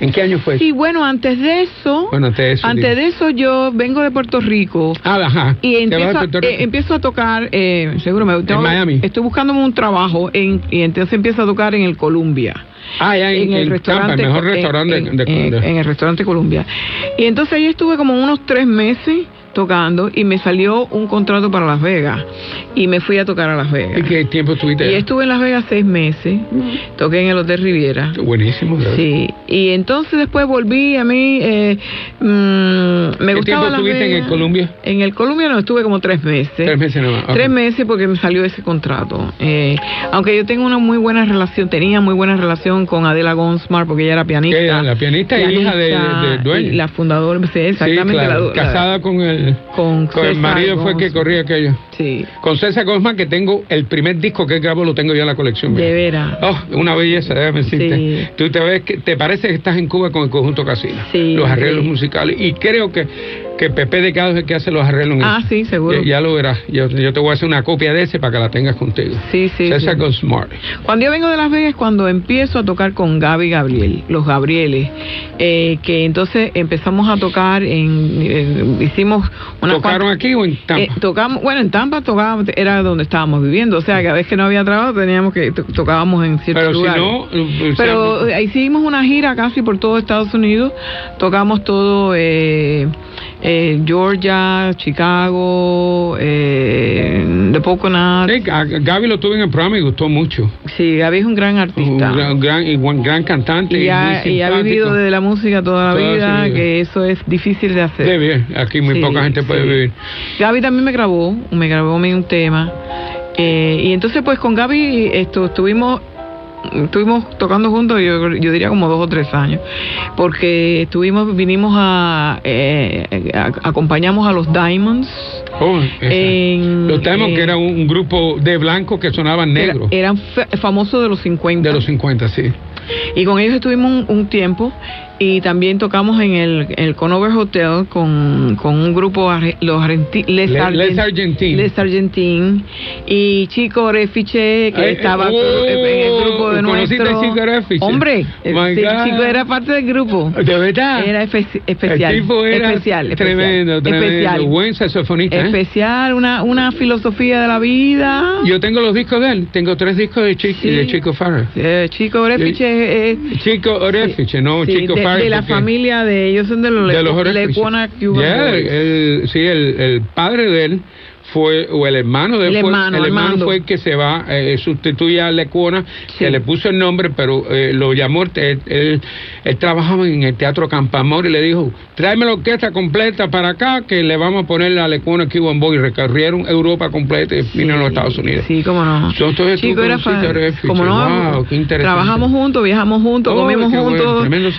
¿En qué año fue? Sí, bueno, antes de eso, bueno, antes de eso, antes de eso yo vengo de Puerto Rico. Ah, ajá. Y empiezo, a, eh, empiezo a tocar, eh, seguro me tengo, En Miami. Estoy buscándome un trabajo en, y entonces empiezo a tocar en el Columbia. Ah, ya en, el restaurante. mejor restaurante en, de, en, el restaurante Columbia. Y entonces ahí estuve como unos tres meses tocando y me salió un contrato para Las Vegas y me fui a tocar a Las Vegas. ¿Y qué tiempo estuviste? Y estuve en Las Vegas seis meses, toqué en el Hotel Riviera. Buenísimo. Sí, y entonces después volví a mí, eh, mm, me ¿Qué gustaba tiempo estuviste en el Columbia? En el Columbia no, estuve como tres meses. Tres meses nada más. Tres meses porque me salió ese contrato. Eh, aunque yo tengo una muy buena relación, tenía muy buena relación con Adela Gonsmar porque ella era pianista. Ella, la pianista, y hija de, de, dueño. La fundadora, sí, exactamente. la, casada con el con, el marido fue que corría aquello. Sí. Con César Gosman, que tengo el primer disco que grabo, lo tengo ya en la colección. De veras. Oh, una belleza, déjame decirte. Sí. Tú te ves que te parece que estás en Cuba con el conjunto Casina. Sí, los arreglos musicales. Y creo que que Pepe de Cado es el que hace los arreglos. Ah, sí, seguro. Ya, lo verás. Yo, yo, te voy a hacer una copia de ese para que la tengas contigo. Sí, sí. César sí. Smart. Cuando yo vengo de Las Vegas, cuando empiezo a tocar con Gaby Gabriel, los Gabrieles, eh, que entonces empezamos a tocar en. Eh, hicimos una. ¿Tocaron aquí o en Tampa? Eh, tocamos, bueno, en Tampa tocábamos, era donde estábamos viviendo. O sea, que a veces que no había trabajo teníamos que. tocábamos en ciertos Pero lugares. Si no, Pero sea, hicimos una gira casi por todo Estados Unidos. Tocamos todo. Eh, eh, Georgia, Chicago, eh, The Poconos. Sí, Gaby lo tuve en el programa y gustó mucho. Sí, Gaby es un gran artista. Un gran, y un gran cantante. Y, ha, y ha vivido de la música toda la Toda vida, que eso es difícil de hacer. De bien, aquí muy Sí, poca gente puede sí. vivir. Gaby también me grabó, me grabó un tema. Eh, y entonces pues con Gaby esto, estuvimos estuvimos tocando juntos yo, yo diría como dos o tres años porque estuvimos vinimos a, eh, a- acompañamos a los Diamonds Oh, en los Diamonds, que era un, un grupo de blancos que sonaban era- negros. eran fa- famosos de los 50 de los 50, sí. y con ellos estuvimos un, un tiempo y también tocamos en el, en el Conover Hotel con, con un grupo los argenti- Les, Les- Argent- Les Argentines. Les Argentines y Chico Refiche que Ay, estaba oh, en el grupo de ¿conociste nuestro Chico Refiche? hombre sí, God. Chico era parte del grupo ¿De verdad? era espe- especial El tipo era especial, especial, tremendo, tremendo. especial Buen saxofonista. ¿eh? especial una, una filosofía de la vida Yo tengo los discos de él. Tengo tres discos de Chico, Sí. de Chico Farrell. Eh, Chico Refiche es Chico Orefiche, no Sí, Chico de, Farrell. de la familia de ellos son de los, de los. Lecuona Cuban Yeah, el- sí, el, el padre de él fue, o el hermano de él El fue, hermano, el hermano Armando. fue el que se va, eh, sustituye a Lecuona, Sí. que le puso el nombre, pero eh, lo llamó, él, él, él trabajaba en el Teatro Campamor y le dijo, tráeme la orquesta completa para acá, que le vamos a poner la Lecuona Cuban Boy. Y recorrieron Europa completa y vino a los Estados Unidos. Sí, cómo no. Entonces tú Chico era a. Como no, Wow, qué interesante. trabajamos juntos, viajamos juntos, Oh, comimos bueno, juntos, tremendo.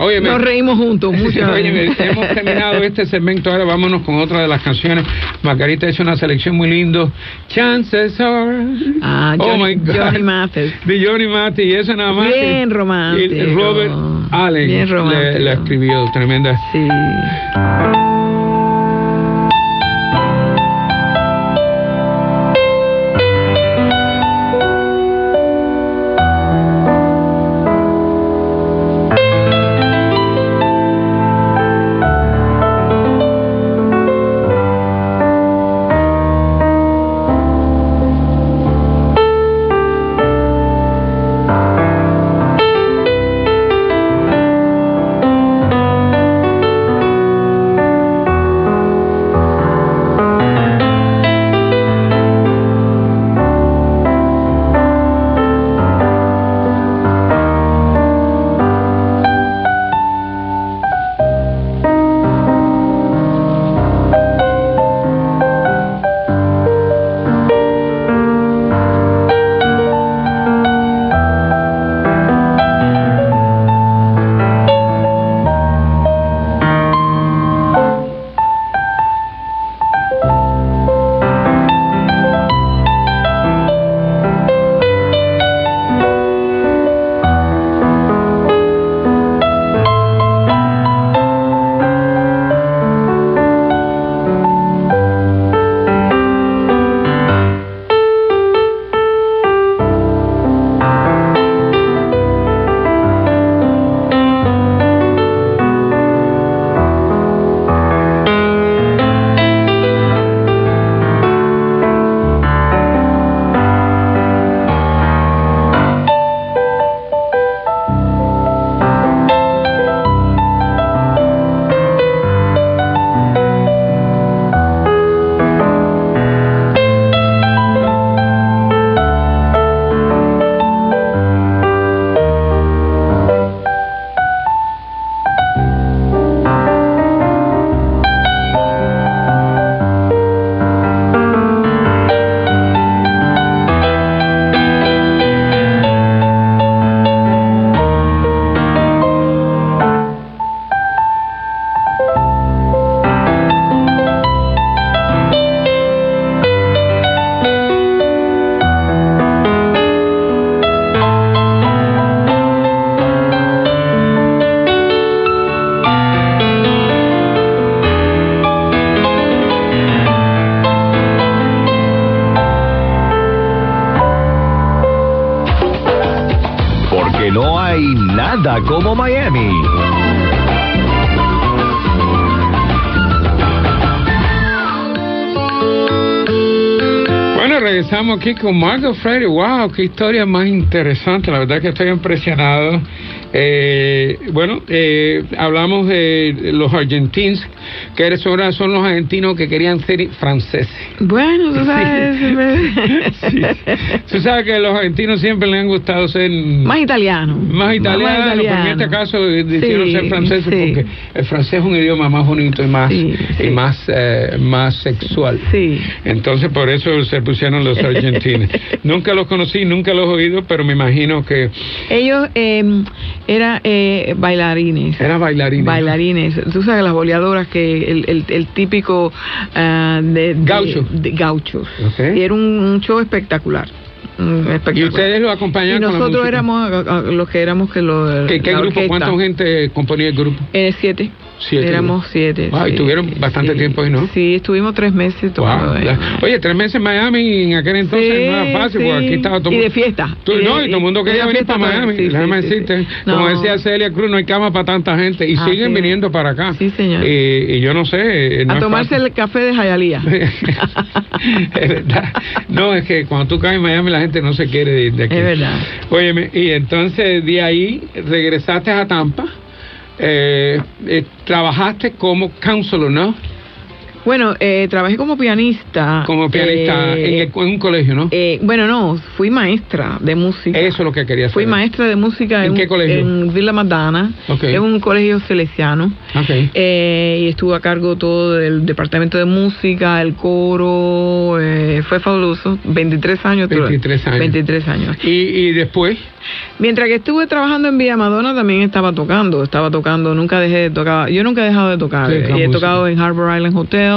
Oye, nos reímos juntos. <laughs> Muchas Oye, hemos terminado este segmento, ahora vámonos con otra de las canciones. Margarita hizo una selección muy lindo. Chances are. Ah, oh Johnny, my God. Johnny Mathis. <laughs> De Johnny Mathis, y eso nada más. Bien romántico. y Robert Allen Bien le, romántico. le escribió, tremenda. Sí. Regresamos aquí con Margot Freire. ¡Wow! ¡Qué historia más interesante! La verdad que estoy impresionado. Eh, bueno, eh, hablamos de los argentinos, que ahora son los argentinos que querían ser franceses. Bueno, tú sabes. Sí. <laughs> Tú sabes que los argentinos siempre les han gustado ser Más italianos. más italianos, pero en italiano. este caso decidieron Sí, ser franceses porque el francés es un idioma más bonito y más, Sí, más, eh, más sexual. Sí. Entonces por eso se pusieron los argentinos. <laughs> nunca los conocí, nunca los he oído, pero me imagino que Ellos eh, eran eh, bailarines. eran bailarines. Bailarines. Tú sabes las boleadoras que el, el, el típico ah, de, Gaucho. de gauchos. Y era un, un show espectacular. Y ustedes lo acompañan Y con la nosotros éramos los que éramos que lo ¿Qué, qué grupo? ¿Cuánta gente componía el grupo? Eh, siete. Siete. Éramos siete. Y sí, tuvieron bastante sí. tiempo ahí, ¿no? Sí, estuvimos tres meses tocando. Wow. Oye, tres meses en Miami y en aquel entonces Sí, no era fácil, porque aquí estaba todo Y el de mundo- fiesta. Tú- Y de- no, y todo el mundo y quería venir para. Miami. Sí, decirte, sí. como No. decía Celia Cruz, no hay cama para tanta gente y Ah, siguen viniendo para acá. Sí, señor. Y, y yo no sé. eh, no a tomarse fácil. el café de Jayalía. <laughs> es verdad. No, es que cuando tú caes en Miami la gente no se quiere ir de aquí. Es verdad. Óyeme, y entonces de ahí regresaste a Tampa, eh, eh, trabajaste como counselor, ¿no? Bueno, eh, trabajé como pianista. Como pianista eh, en, el- en un colegio, ¿no? eh, bueno, no, fui maestra de música. Eso es lo que quería Fui saber. maestra de música ¿En en, qué un- colegio? en Villa Madana, Ok. en un colegio salesiano. Ok. Eh, y estuve a cargo todo del departamento de música, el coro, eh, fue fabuloso. 23 años. tuve. 23 años. 23 años. Y, y después, Mientras que estuve trabajando en Villa Madonna también estaba tocando, estaba tocando, nunca dejé de tocar, yo nunca he dejado de tocar, Sí, he música. tocado en Harbor Island Hotel,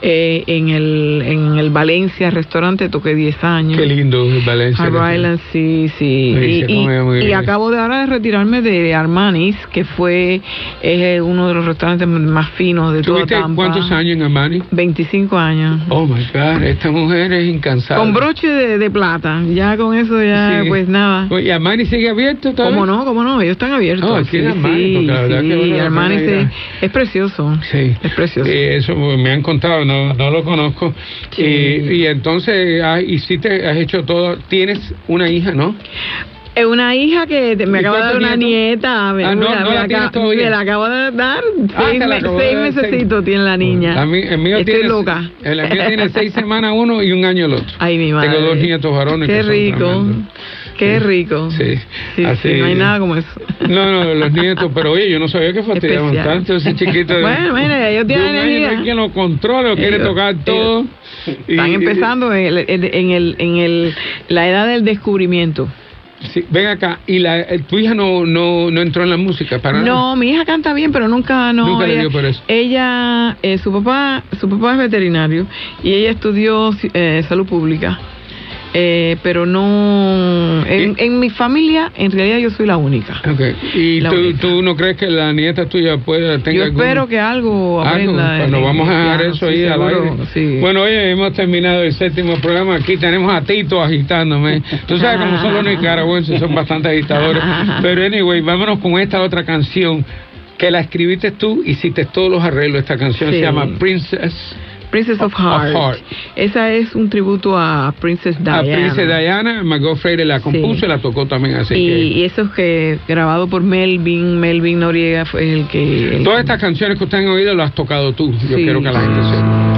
eh, en el en el Valencia restaurante toqué 10 años. qué lindo Valencia. Harbor Island, sí, sí. Sí, y, y- acabo de ahora de retirarme de Armani's, que fue es uno de los restaurantes más finos de toda ¿Tuviste Tampa. cuántos años en Armani? 25 años. Oh my God, esta mujer es incansable. Con broche de, de plata, ya con eso ya Sí. pues nada. Oye, ¿y Armani sigue abierto todavía? ¿Cómo no? ¿Cómo no? Ellos están abiertos. Oh, aquí sí, Armani, sí, Armani es precioso. Sí. Es precioso. Eh, eso me han contado, no, no lo conozco. Sí. Y, y entonces, ah, hiciste, has hecho todo. Tienes una hija, ¿no? Es una hija que me ¿Y acaba de dar una nieta. Me, Ah, no, mira, no me la me acabo de dar. Ah, seis me- seis mesecitos tiene la niña. El mío Estoy tiene, loca. El mío tiene seis semanas uno y un año el otro. Ay, mi madre. Tengo dos nietos varones. Qué que rico. Qué rico. Sí. Sí, Así- sí, no hay nada como eso. No, no, los nietos, pero oye, yo no sabía que fastidiaban tanto ese chiquito. de- Bueno, mira, ellos tienen energía. Quien lo controle, lo quiere tocar todo. Y- Están empezando en, el, en, el, en el, la edad del descubrimiento. Sí, ven acá, y la, eh, tu hija no, no, no entró en la música para nada? No, mi hija canta bien, pero nunca no. Nunca le ella, dio por eso. Ella, eh, su papá, su papá es veterinario y ella estudió eh, salud pública. Eh, pero no, en, en mi familia, en realidad yo soy la única. Ok. ¿Y La tú, única. tú no crees que la nieta tuya pueda tenga Yo algún- espero que algo aprenda. Pues en- nos vamos a dejar eso sí, ahí al seguro, aire. sí. Bueno, oye, hemos terminado el séptimo programa. Aquí tenemos a Tito agitándome. Tú sabes cómo son los nicaragüenses, son bastante agitadores. <laughs> Pero anyway, vámonos con esta otra canción que la escribiste tú, hiciste todos los arreglos. Esta canción Sí. se llama Princess. Princess of Of Heart. Esa es un tributo a Princess A Diana. Princess Diana, Margot Freire la compuso Sí. y la tocó también, así y, que... y eso es que grabado por Melvin, Melvin Noriega fue el que... el- Todas estas canciones que ustedes han oído las has tocado tú. Yo Sí. quiero que la gente sepa.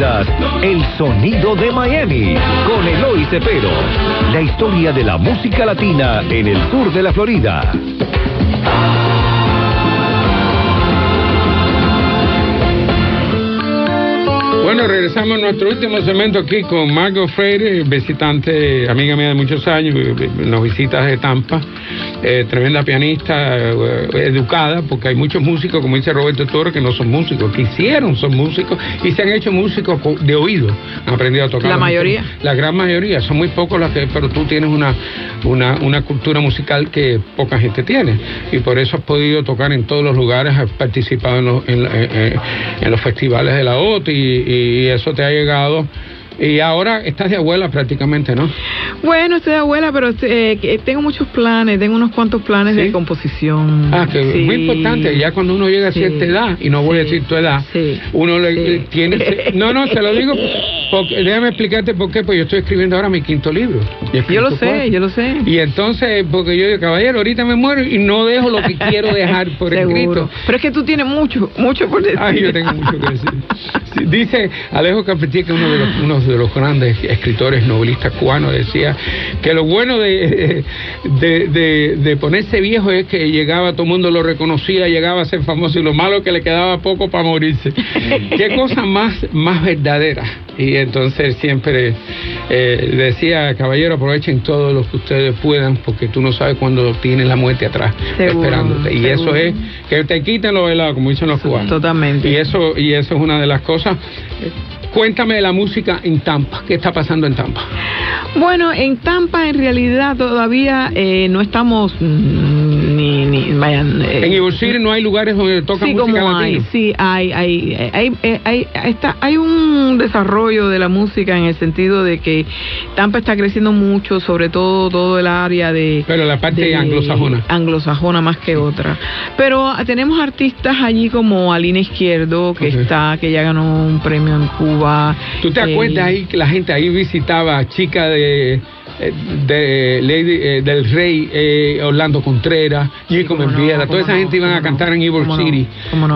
El Sonido de Miami con Eloy Cepero. La historia de la música latina en el sur de la Florida. Bueno, regresamos a nuestro último segmento aquí con Margot Freire, visitante, amiga mía de muchos años, nos visita de Tampa, eh, tremenda pianista, eh, educada, porque hay muchos músicos, como dice Roberto Toro, que no son músicos, que hicieron, son músicos y se han hecho músicos de oído, han aprendido a tocar. La mayoría. La gran mayoría, son muy pocos las que, pero tú tienes una, una, una cultura musical que poca gente tiene y por eso has podido tocar en todos los lugares, has participado en los, en, en, en los festivales de la OT y, y eso te ha llegado. Y ahora estás de abuela prácticamente, ¿no? Bueno, estoy de abuela, pero eh, tengo muchos planes, tengo unos cuantos planes ¿Sí? de composición. Ah, que muy importante, ya cuando uno llega a cierta edad, y no voy a decir tu edad, uno le, tiene... <laughs> No, no, te lo digo, porque, déjame explicarte por qué, pues yo estoy escribiendo ahora mi quinto libro. Yo lo sé, cuatro. yo lo sé. Y entonces, porque yo digo, caballero, ahorita me muero y no dejo lo que quiero dejar <laughs> por escrito. Pero es que tú tienes mucho, mucho por decir. Ay, yo tengo mucho que decir. Dice Alejo Capetí, que uno de los, de los grandes escritores novelistas cubanos, decía que lo bueno de, de, de, de, ponerse viejo es que llegaba, todo el mundo lo reconocía, llegaba a ser famoso y lo malo que le quedaba poco para morirse. <laughs> Qué cosa más, más verdadera. Y entonces siempre eh, decía, caballero, aprovechen todo lo que ustedes puedan porque tú no sabes cuándo tienes la muerte atrás seguro, esperándote. Y seguro. eso es que te quiten lo velado, como dicen los cubanos. Totalmente. Y eso, y eso es una de las cosas. Cuéntame de la música en Tampa. ¿Qué está pasando en Tampa? Bueno, en Tampa en realidad todavía eh, no estamos mm, ni, ni vayan. Eh, en City no hay lugares donde tocan sí, música como latina. Hay, sí, hay, hay, hay, hay, hay, está, hay un desarrollo de la música en el sentido de que Tampa está creciendo mucho, sobre todo todo el área de. Pero la parte de, anglosajona. Anglosajona más que otra. Pero tenemos artistas allí como Alina Izquierdo, que okay. está, que ya ganó un premio en Cuba. ¿Tú te acuerdas ahí que la gente ahí visitaba chica de de Lady, eh, del Rey eh, Orlando Contreras, Chico sí, Membiera, no, toda esa no, gente iban a cantar en Ivor City,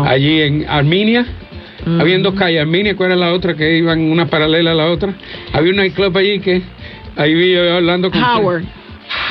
allí en Arminia. Mm. Habían dos calles, Arminia, ¿cuál era la otra? Que iban una paralela a la otra. Había un nightclub allí que ahí vi yo Orlando Contreras. Howard.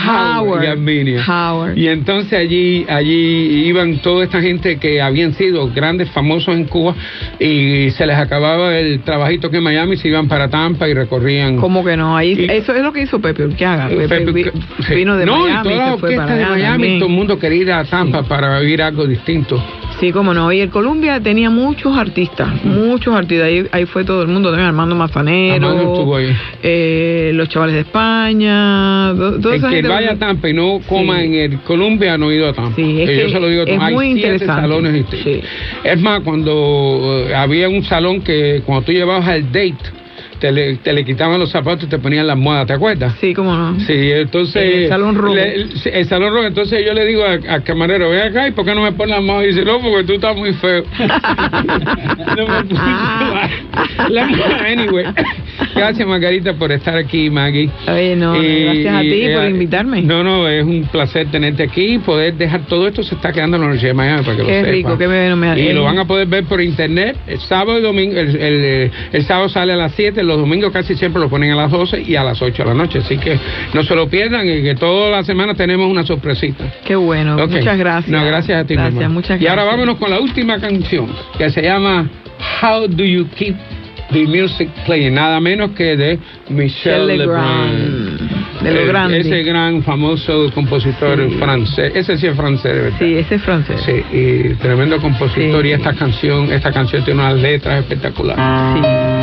Howard, y Arminia. Howard. Y entonces allí, allí iban toda esta gente que habían sido grandes famosos en Cuba y se les acababa el trabajito que en Miami se iban para Tampa y recorrían. ¿Cómo que no? Ahí, y, eso es lo que hizo Pepe Urquiaga. Pepe, Pepe vino de no, Miami. y toda la orquesta de Miami, también. todo el mundo quería ir a Tampa sí. para vivir algo distinto. Sí, como no. Y el Columbia tenía muchos artistas, muchos artistas. Ahí, ahí, fue todo el mundo, también Armando Armando eh, los chavales de España. Do, el que vaya a Tampa y no coma sí. en el Columbia no ha ido a Tampa. Sí, es que yo se lo digo a es Hay muy interesante. salones. Sí. Es más, cuando uh, había un salón que cuando tú llevabas al date, te le, te le, quitaban los zapatos y te ponían las almohadas, ¿te acuerdas? Sí, cómo no. Sí, entonces... El salón rojo. Le, el, el, salón rojo, entonces yo le digo al camarero, ven acá, ¿y por qué no me pones las almohadas? Y dice, no, porque tú estás muy feo. <laughs> no me la, anyway, <laughs> gracias Margarita por estar aquí, Maggie. Oye, no, y, gracias a ti y, por invitarme. No, no, es un placer tenerte aquí y poder dejar todo esto, se está quedando en la Universidad de Miami para que qué lo rico, sepan. qué bueno me Y lo van a poder ver por internet el sábado y domingo, el, el, el sábado sale a las 7, los domingos casi siempre lo ponen a las 12 y a las 8 de la noche. Así que no se lo pierdan y que toda la semana tenemos una sorpresita. Qué bueno, okay. muchas gracias. No, gracias a ti, gracias, muchas Y gracias. ahora vámonos con la última canción que se llama How Do You Keep the Music Playing? Nada menos que de Michel Legrand. De lo grande. Ese gran famoso compositor Sí. francés. Ese sí es francés, de verdad. Sí, ese es francés. Sí, y tremendo compositor. Sí. Y esta canción, esta canción tiene unas letras espectaculares. Sí.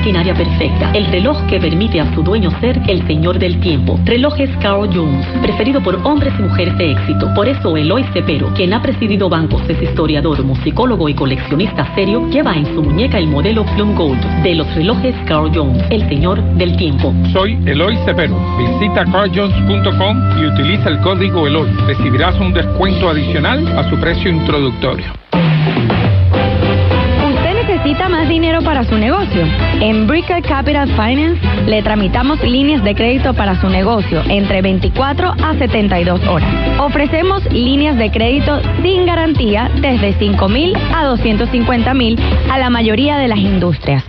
Maquinaria perfecta. El reloj que permite a su dueño ser el señor del tiempo. Relojes Carl Jones, preferido por hombres y mujeres de éxito. Por eso Eloy Cepero, quien ha presidido bancos, es historiador, musicólogo y coleccionista serio, lleva en su muñeca el modelo Plum Gold de los relojes Carl Jones, el señor del tiempo. Soy Eloy Cepero. Visita carljones.com y utiliza el código Eloy. Recibirás un descuento adicional a su precio introductorio. ¿Usted necesita más dinero para su negocio? En Bricker Capital Finance le tramitamos líneas de crédito para su negocio entre 24 a 72 horas. Ofrecemos líneas de crédito sin garantía desde 5 mil a 250 mil a la mayoría de las industrias.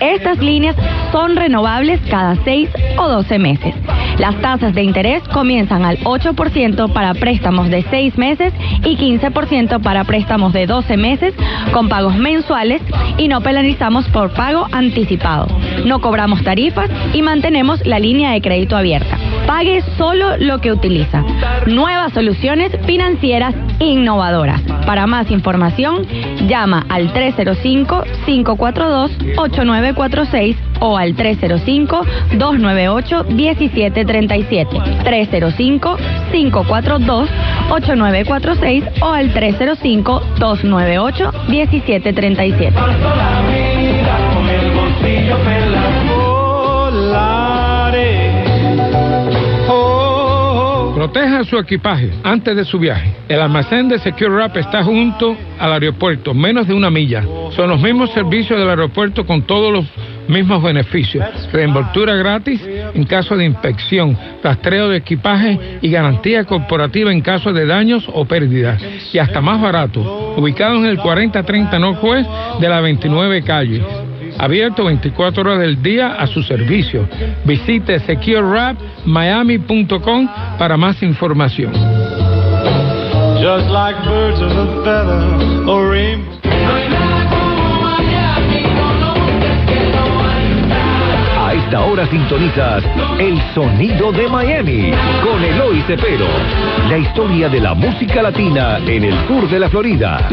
Estas líneas son renovables cada 6 o 12 meses. Las tasas de interés comienzan al 8% para préstamos de 6 meses y 15% para préstamos de 12 meses con pagos mensuales y no penalizamos por pago anticipado. No cobramos tarifas y mantenemos la línea de crédito abierta. Pague solo lo que utiliza. Nuevas soluciones financieras innovadoras. Para más información, llama al 305-542-8946 o al 305-298-1737. 305-542-8946 o al 305-298-1737. Proteja su equipaje antes de su viaje. El almacén de Secure Wrap está junto al aeropuerto, menos de una milla. Son los mismos servicios del aeropuerto con todos los mismos beneficios. Reemboltura gratis en caso de inspección, rastreo de equipaje y garantía corporativa en caso de daños o pérdidas. Y hasta más barato. Ubicado en el 4030 Northwest de la 29 calle. Abierto 24 horas del día a su servicio. Visite securewrapmiami.com para más información. Just like birds of a feather or rainbow. A esta hora sintonizas El Sonido de Miami con Eloy Cepero. La historia de la música latina en el sur de la Florida.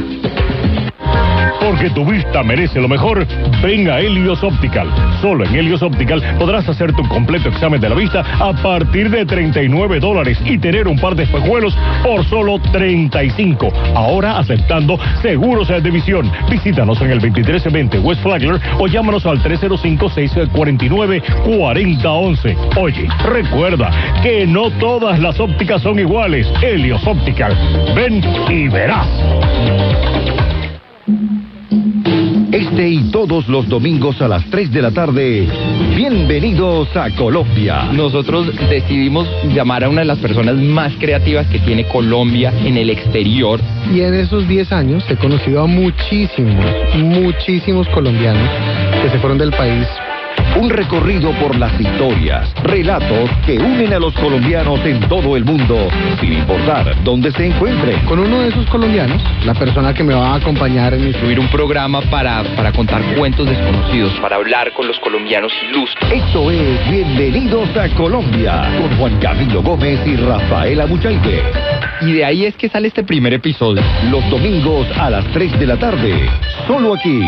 Porque tu vista merece lo mejor, ven a Helios Optical. Solo en Helios Optical podrás hacer tu completo examen de la vista a partir de 39 dólares y tener un par de espejuelos por solo 35. Ahora aceptando seguros de visión. Visítanos en el 2320 West Flagler o llámanos al 305-649-4011. Oye, recuerda que no todas las ópticas son iguales. Helios Optical. Ven y verás. Este y todos los domingos a las 3 de la tarde, bienvenidos a Colombia. Nosotros decidimos llamar a una de las personas más creativas que tiene Colombia en el exterior. Y en esos 10 años he conocido a muchísimos, muchísimos colombianos que se fueron del país un recorrido por las historias, relatos que unen a los colombianos en todo el mundo, sin importar dónde se encuentren. Con uno de esos colombianos, la persona que me va a acompañar en subir un programa para, para contar cuentos desconocidos, para hablar con los colombianos ilustres. Esto es Bienvenidos a Colombia, con Juan Camilo Gómez y Rafaela Muchalque. Y de ahí es que sale este primer episodio. Los domingos a las 3 de la tarde, solo aquí,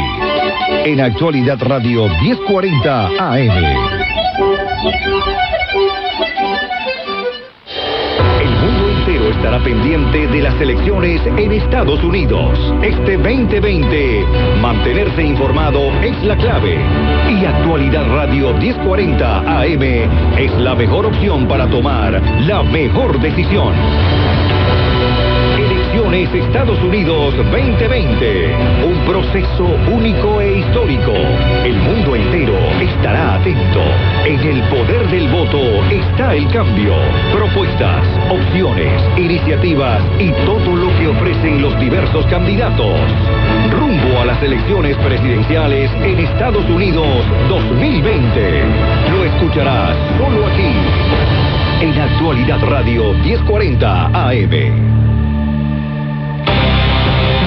en Actualidad Radio 1040 AM. El mundo entero estará pendiente de las elecciones en Estados Unidos. Este 2020, mantenerse informado es la clave. Y Actualidad Radio 1040 AM es la mejor opción para tomar la mejor decisión. Elecciones Estados Unidos 2020. Un proceso único e histórico. El mundo entero estará atento. En el poder del voto está el cambio. Propuestas, opciones, iniciativas y todo lo que ofrecen los diversos candidatos. Rumbo a las elecciones presidenciales en Estados Unidos 2020. Lo escucharás solo aquí. En Actualidad Radio 1040 AM.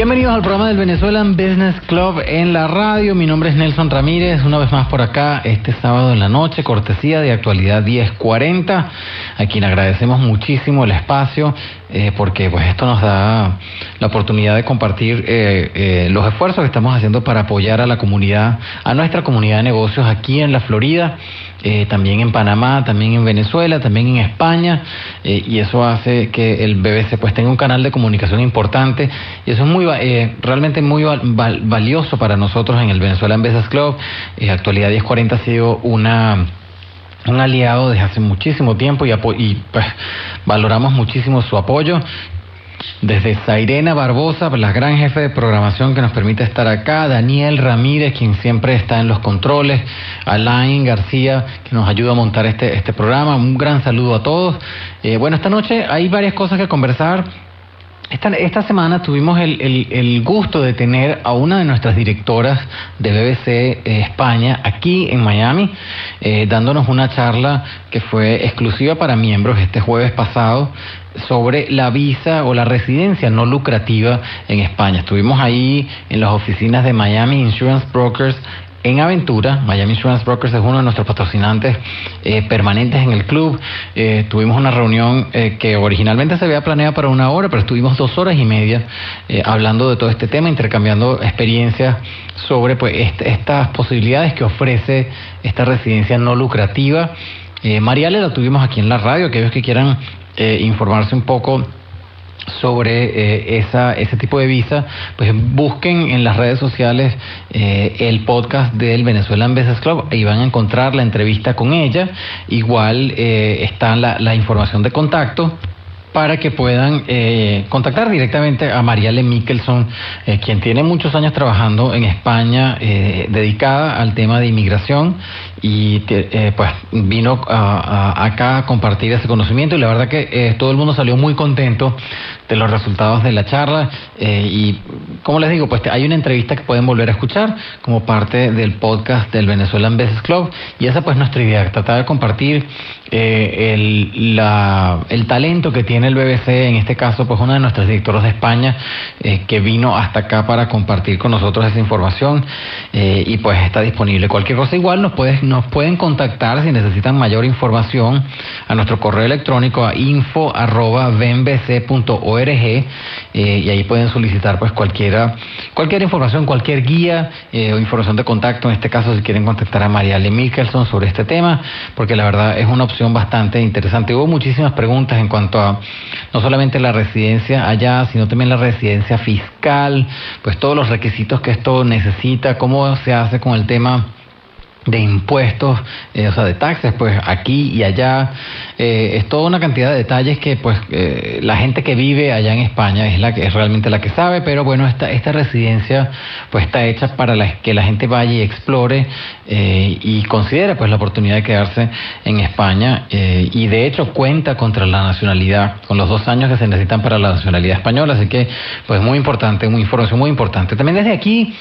Bienvenidos al programa del Venezuelan Business Club en la radio. Mi nombre es Nelson Ramírez, una vez más por acá este sábado en la noche, cortesía de actualidad 1040, a quien agradecemos muchísimo el espacio eh, porque pues esto nos da la oportunidad de compartir eh, eh, los esfuerzos que estamos haciendo para apoyar a la comunidad, a nuestra comunidad de negocios aquí en la Florida. También en Panamá, también en Venezuela, también en España, y eso hace que el BBC pues tenga un canal de comunicación importante, y eso es muy realmente muy valioso para nosotros en el Venezuela Business Club. Actualidad 1040 ha sido una un aliado desde hace muchísimo tiempo y, y pues, valoramos muchísimo su apoyo. Desde Zairena Barbosa, la gran jefe de programación que nos permite estar acá, Daniel Ramírez, quien siempre está en los controles, Alain García, que nos ayuda a montar este, este programa. Un gran saludo a todos. Eh, bueno, esta noche hay varias cosas que conversar. Esta, semana tuvimos el, el, gusto de tener a una de nuestras directoras de BBC eh, España aquí en Miami, eh, dándonos una charla que fue exclusiva para miembros este jueves pasado sobre la visa o la residencia no lucrativa en España. Estuvimos ahí en las oficinas de Miami Insurance Brokers en Aventura. Miami Insurance Brokers es uno de nuestros patrocinantes eh, permanentes en el club. Eh, tuvimos una reunión eh, que originalmente se había planeado para una hora, pero estuvimos dos horas y media hablando de todo este tema, intercambiando experiencias sobre pues, estas posibilidades que ofrece esta residencia no lucrativa. Mariale la tuvimos aquí en la radio, aquellos que quieran informarse un poco sobre eh, ese tipo de visa, pues busquen en las redes sociales eh, el podcast del Venezuelan Business Club y van a encontrar la entrevista con ella. Igual eh, está la, información de contacto para que puedan contactar directamente a Mariale Mikkelson, eh, quien tiene muchos años trabajando en España, dedicada al tema de inmigración y pues vino acá a compartir ese conocimiento y la verdad que todo el mundo salió muy contento de los resultados de la charla y como les digo, pues hay una entrevista que pueden volver a escuchar como parte del podcast del Venezuelan Business Club y esa pues nuestra idea, tratar de compartir el, la, el talento que tiene en el BBC, en este caso, pues una de nuestras directoras de España, eh, que vino hasta acá para compartir con nosotros esa información eh, y pues está disponible. Cualquier cosa igual nos, puedes, nos pueden contactar si necesitan mayor información a nuestro correo electrónico a info.venbc.org eh, y ahí pueden solicitar pues cualquiera, cualquier información, cualquier guía o información de contacto, en este caso si quieren contactar a Mariale Mikkelson sobre este tema, porque la verdad es una opción bastante interesante. Hubo muchísimas preguntas en cuanto a no solamente la residencia allá, sino también la residencia fiscal, pues todos los requisitos que esto necesita, cómo se hace con el tema de impuestos, eh, o sea, de taxes, pues aquí y allá. Eh, es toda una cantidad de detalles que pues eh, la gente que vive allá en España es la que es realmente la que sabe, pero bueno, esta, esta residencia pues está hecha para que la gente vaya y explore y considere pues la oportunidad de quedarse en España y de hecho cuenta contra la nacionalidad, con los dos años que se necesitan para la nacionalidad española, así que pues muy importante, muy información muy importante. También desde aquí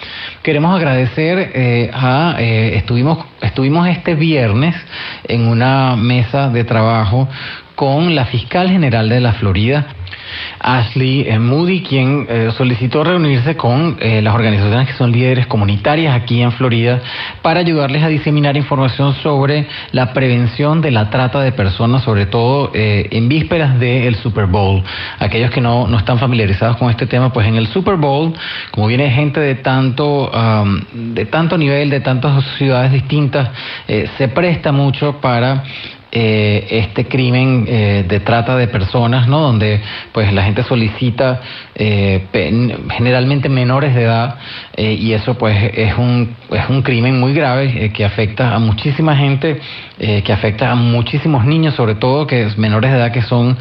queremos agradecer a, estuvimos estuvimos, este viernes en una mesa de trabajo con la fiscal general de la Florida, Ashley eh, Moody, quien eh, solicitó reunirse con eh, las organizaciones que son líderes comunitarias aquí en Florida para ayudarles a diseminar información sobre la prevención de la trata de personas, sobre todo en vísperas del Super Bowl. Aquellos que no, no, están familiarizados con este tema, pues en el Super Bowl, como viene gente de tanto, de tanto nivel, de tantas ciudades distintas, se presta mucho para eh, este crimen eh, de trata de personas, ¿no? Donde pues la gente solicita eh, generalmente menores de edad y eso pues es un, es un crimen muy grave que afecta a muchísima gente, que afecta a muchísimos niños, sobre todo que es menores de edad que son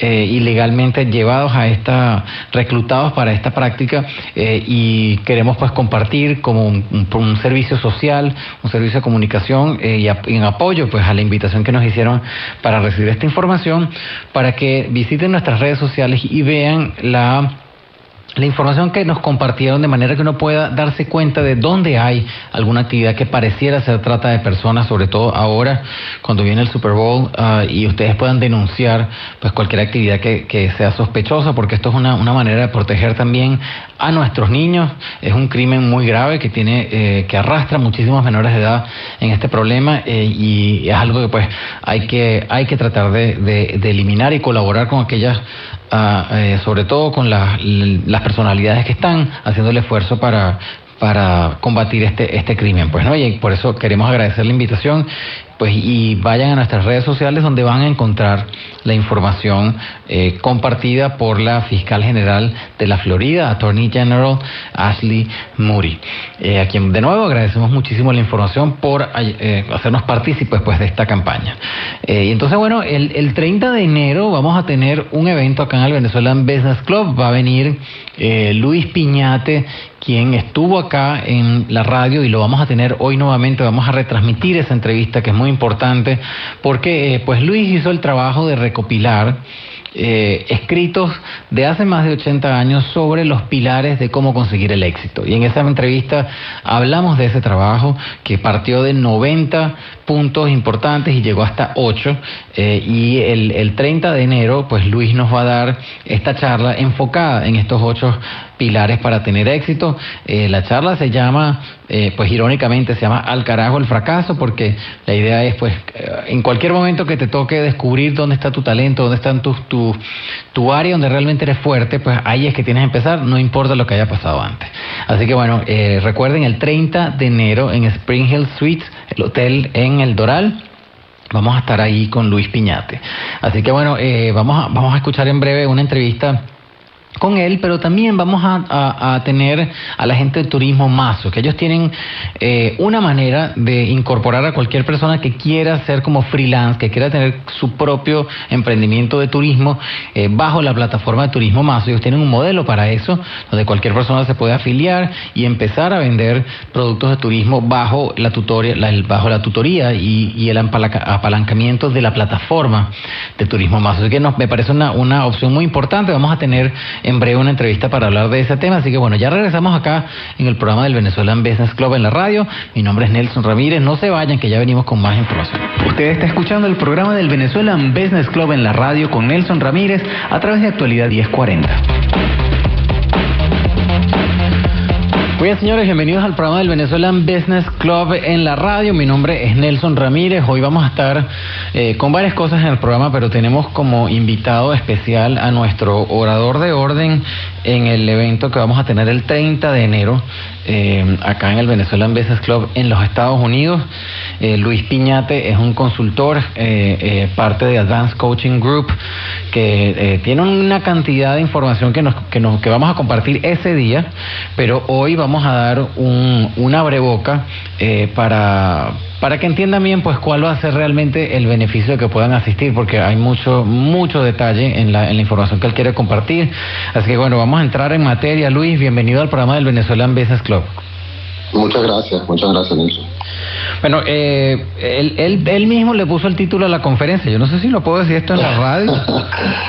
ilegalmente llevados a esta, reclutados para esta práctica y queremos pues compartir como un, servicio social, un servicio de comunicación y, en apoyo pues a la invitación que nos hicieron para recibir esta información, para que visiten nuestras redes sociales y vean la la información que nos compartieron de manera que uno pueda darse cuenta de dónde hay alguna actividad que pareciera ser trata de personas, sobre todo ahora cuando viene el Super Bowl ah, y ustedes puedan denunciar pues cualquier actividad que, sea sospechosa, porque esto es una, una, manera de proteger también a nuestros niños. Es un crimen muy grave que tiene eh, que arrastra muchísimos menores de edad en este problema eh, y es algo que pues hay que hay que tratar de, de eliminar y colaborar con aquellas eh, sobre todo con las personalidades que están haciendo el esfuerzo para, para combatir este, este crimen. Pues, ¿no? Y por eso queremos agradecer la invitación pues y vayan a nuestras redes sociales donde van a encontrar la información eh, compartida por la fiscal general de la Florida, Attorney General Ashley Moody, eh, a quien de nuevo agradecemos muchísimo la información por eh, hacernos partícipes pues, de esta campaña. y entonces, bueno, el, el 30 de enero vamos a tener un evento acá en el Venezuelan Business Club, va a venir Luis Piñate, quien estuvo acá en la radio y lo vamos a tener hoy nuevamente, vamos a retransmitir esa entrevista que es muy importante porque eh, pues Luis hizo el trabajo de recopilar eh, escritos de hace más de 80 años sobre los pilares de cómo conseguir el éxito. Y en esa entrevista hablamos de ese trabajo que partió de 90 puntos importantes y llegó hasta 8. Eh, y el, el 30 de enero, pues Luis nos va a dar esta charla enfocada en estos 8 pilares para tener éxito. Eh, la charla se llama, eh, pues irónicamente, se llama Al carajo el fracaso, porque la idea es, pues, eh, en cualquier momento que te toque descubrir dónde está tu talento, dónde está tu, tu, tu área donde realmente eres fuerte, pues ahí es que tienes que empezar, no importa lo que haya pasado antes. Así que bueno, recuerden el 30 de enero en Spring Hill Suites, el hotel en El Doral. Vamos a estar ahí con Luis Piñate. Así que bueno, vamos, a, vamos a escuchar en breve una entrevista con él, pero también vamos a, tener a la gente de turismo Mazo, que ellos tienen eh, una manera de incorporar a cualquier persona que quiera ser como freelance, que quiera tener su propio emprendimiento de turismo eh, bajo la plataforma de turismo Mazo. Ellos tienen un modelo para eso, donde cualquier persona se puede afiliar y empezar a vender productos de turismo bajo la tutoría, bajo la tutoría y, el apalancamiento de la plataforma de turismo Mazo. Así que me parece una, una opción muy importante. Vamos a tener en breve una entrevista para hablar de ese tema. Así que bueno, ya regresamos acá en el programa del Venezuelan Business Club en la radio. Mi nombre es Nelson Ramírez. No se vayan, que ya venimos con más información. Usted está escuchando el programa del Venezuelan Business Club en la radio con Nelson Ramírez a través de Actualidad 1040. Muy bien, señores, bienvenidos al programa del Venezuelan Business Club en la radio. Mi nombre es Nelson Ramírez. Hoy vamos a estar eh, con varias cosas en el programa, pero tenemos como invitado especial a nuestro orador de orden en el evento que vamos a tener el 30 de enero eh, acá en el Venezuelan Business Club en los Estados Unidos. Eh, Luis Piñate es un consultor, parte de Advanced Coaching Group, que tiene una cantidad de información que, nos, que, vamos a compartir ese día, pero hoy vamos a dar un, un abreboca eh, para, para que entiendan bien pues cuál va a ser realmente el beneficio de que puedan asistir, porque hay mucho, mucho detalle en la, en la información que él quiere compartir. Así que bueno, vamos a entrar en materia. Luis, bienvenido al programa del Venezuelan Business Club. Muchas gracias, muchas gracias, Nelson. Bueno, eh, él, él, mismo le puso el título a la conferencia. Yo no sé si lo puedo decir esto en la radio,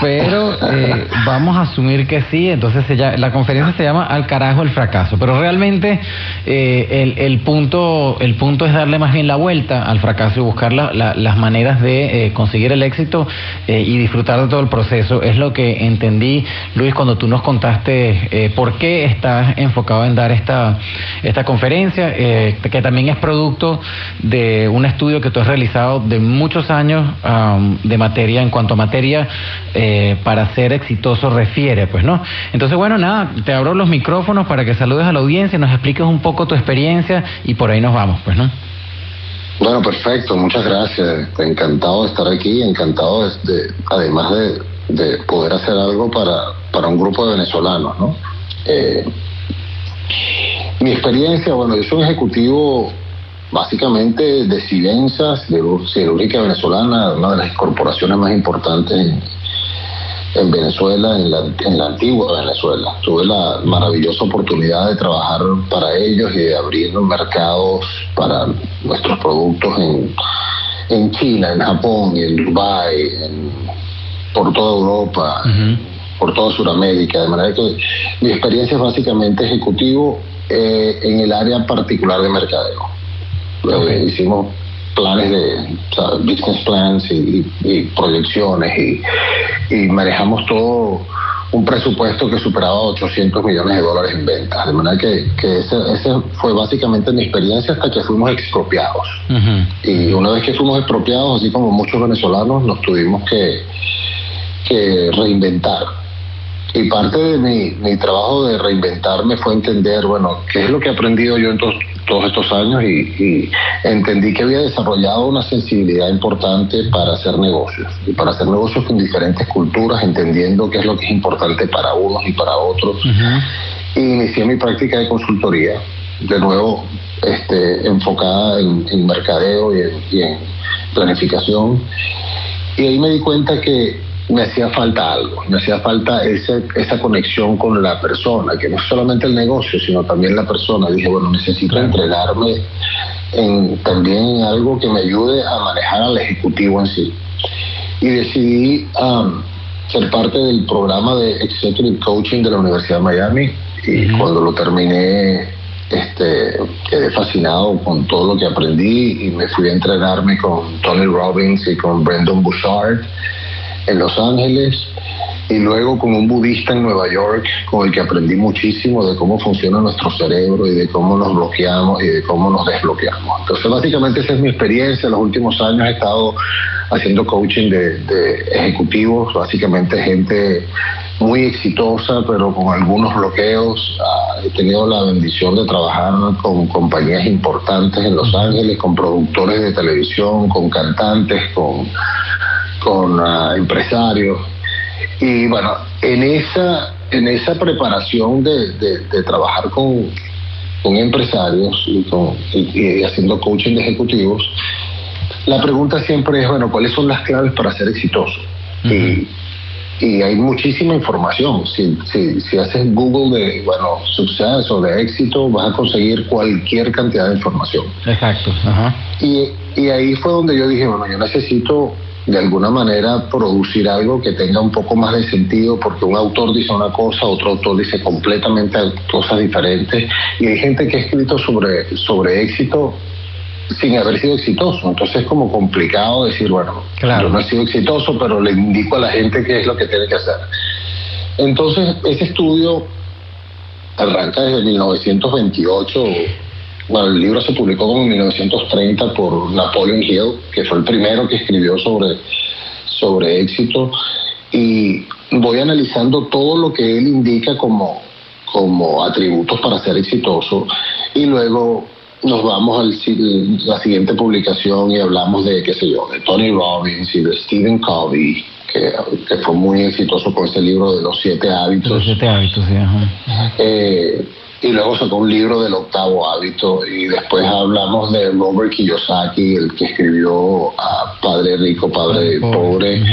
pero eh, vamos a asumir que sí. Entonces la conferencia se llama Al carajo el fracaso. Pero realmente eh, el, el, punto, el punto es darle más bien la vuelta al fracaso y buscar las maneras de conseguir el éxito y disfrutar de todo el proceso. Es lo que entendí, Luis, cuando tú nos contaste por qué estás enfocado en dar esta, esta conferencia, que también es producto de un estudio que tú has realizado de muchos años de materia, en cuanto a materia eh, para ser exitoso refiere, pues, ¿no? Entonces, bueno, nada, te abro los micrófonos para que saludes a la audiencia, nos expliques un poco tu experiencia y por ahí nos vamos, pues, ¿no? Bueno, perfecto, muchas gracias. Encantado de estar aquí, encantado de, además de, poder hacer algo para, para un grupo de venezolanos, ¿no? Eh, mi experiencia, bueno, yo soy un ejecutivo básicamente de Sibensas, de Siderúrgica Venezolana, una de las corporaciones más importantes en, Venezuela, en la, en la, antigua Venezuela. Tuve la maravillosa oportunidad de trabajar para ellos y de abrir mercados para nuestros productos en, en China, en Japón, en Dubái, por toda Europa. por toda Sudamérica, de manera que mi experiencia es básicamente ejecutivo eh, en el área particular de mercadeo. Eh, hicimos planes de o sea, business plans y, y proyecciones y, y manejamos todo un presupuesto que superaba 800 millones de dólares en ventas. De manera que, que esa ese fue básicamente mi experiencia hasta que fuimos expropiados. Y una vez que fuimos expropiados, así como muchos venezolanos, nos tuvimos que, que reinventar. Y parte de mi, mi trabajo de reinventarme fue entender, bueno, qué es lo que he aprendido yo en to- todos estos años y, y entendí que había desarrollado una sensibilidad importante para hacer negocios y para hacer negocios con diferentes culturas, entendiendo qué es lo que es importante para unos y para otros. Y inicié mi práctica de consultoría, de nuevo este, enfocada en, en mercadeo y en, y en planificación. Y ahí me di cuenta que me hacía falta algo, me hacía falta ese, esa conexión con la persona, que no es solamente el negocio, sino también la persona. Dije, bueno, necesito entrenarme en, también en algo que me ayude a manejar al ejecutivo en sí. Y decidí um, ser parte del programa de Executive Coaching de la Universidad de Miami y cuando lo terminé este, quedé fascinado con todo lo que aprendí y me fui a entrenarme con Tony Robbins y con Brendan Bouchard en Los Ángeles y luego con un budista en Nueva York con el que aprendí muchísimo de cómo funciona nuestro cerebro y de cómo nos bloqueamos y de cómo nos desbloqueamos. Entonces básicamente esa es mi experiencia. En los últimos años he estado haciendo coaching de, de ejecutivos, básicamente gente muy exitosa pero con algunos bloqueos. Ah, he tenido la bendición de trabajar con compañías importantes en Los Ángeles, con productores de televisión, con cantantes, con con ah, empresarios. Y bueno, en esa, en esa preparación de, de- de trabajar con, con empresarios y, con, y- y haciendo coaching de ejecutivos, la pregunta siempre es, bueno, ¿cuáles son las claves para ser exitoso? y, y hay muchísima información. Si, si, si haces Google de, bueno, suceso, de éxito, vas a conseguir cualquier cantidad de información. Exacto. Y, y ahí fue donde yo dije, bueno, yo necesito de alguna manera producir algo que tenga un poco más de sentido, porque un autor dice una cosa, otro autor dice completamente cosas diferentes, y hay gente que ha escrito sobre, sobre éxito sin haber sido exitoso. Entonces es como complicado decir, bueno, yo no he sido exitoso, pero le indico a la gente qué es lo que tiene que hacer. Entonces, ese estudio arranca desde 1928. Bueno, el libro se publicó como en 1930 por Napoleon Hill, que fue el primero que escribió sobre, sobre éxito. Y voy analizando todo lo que él indica como, como atributos para ser exitoso. Y luego nos vamos a la siguiente publicación y hablamos de, qué sé yo, de Tony Robbins y de Stephen Covey, que, que fue muy exitoso con ese libro de los siete hábitos. Los siete hábitos, sí. Ajá. Eh, y luego sacó un libro del octavo hábito y después hablamos de Robert Kiyosaki, el que escribió a Padre Rico, Padre Pobre,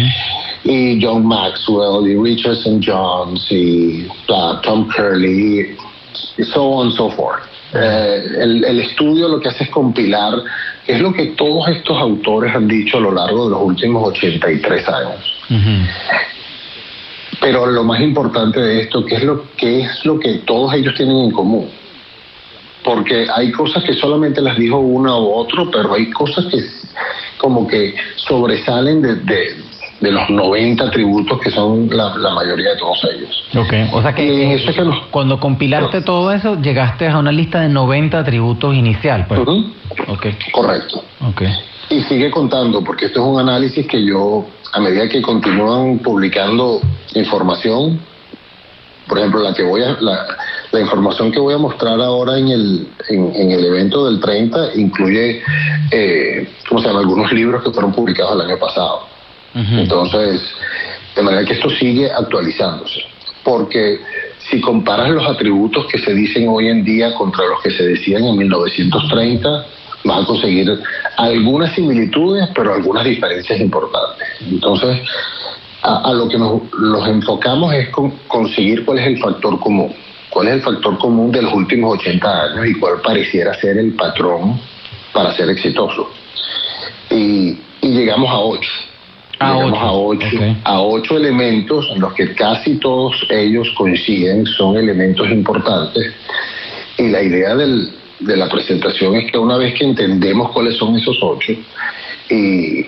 y John Maxwell y Richardson Jones y uh, Tom Curley y so on and so forth. Eh, el, el estudio lo que hace es compilar qué es lo que todos estos autores han dicho a lo largo de los últimos 83 años. Pero lo más importante de esto, ¿qué es lo, qué es lo que todos ellos tienen en común? Porque hay cosas que solamente las dijo uno u otro, pero hay cosas que como que sobresalen de, de, de los 90 atributos que son la, la mayoría de todos ellos. Ok, o sea que, eso que cuando compilaste todo eso, llegaste a una lista de 90 atributos inicial. Pues. Ok. Correcto. Ok. Y sigue contando, porque esto es un análisis que yo, a medida que continúan publicando información, por ejemplo, la que voy a, la, la información que voy a mostrar ahora en el, en, en el evento del 30 incluye, eh, ¿cómo se llama? Algunos libros que fueron publicados el año pasado. Entonces, de manera que esto sigue actualizándose. Porque si comparas los atributos que se dicen hoy en día contra los que se decían en 1930, vas a conseguir algunas similitudes, pero algunas diferencias importantes. Entonces, a, a lo que nos los enfocamos es con, conseguir cuál es el factor común. ¿Cuál es el factor común de los últimos 80 años y cuál pareciera ser el patrón para ser exitoso? Y, y llegamos a 8. a ocho, a ocho, elementos en los que casi todos ellos coinciden, son elementos importantes. Y la idea del, de la presentación es que una vez que entendemos cuáles son esos ocho y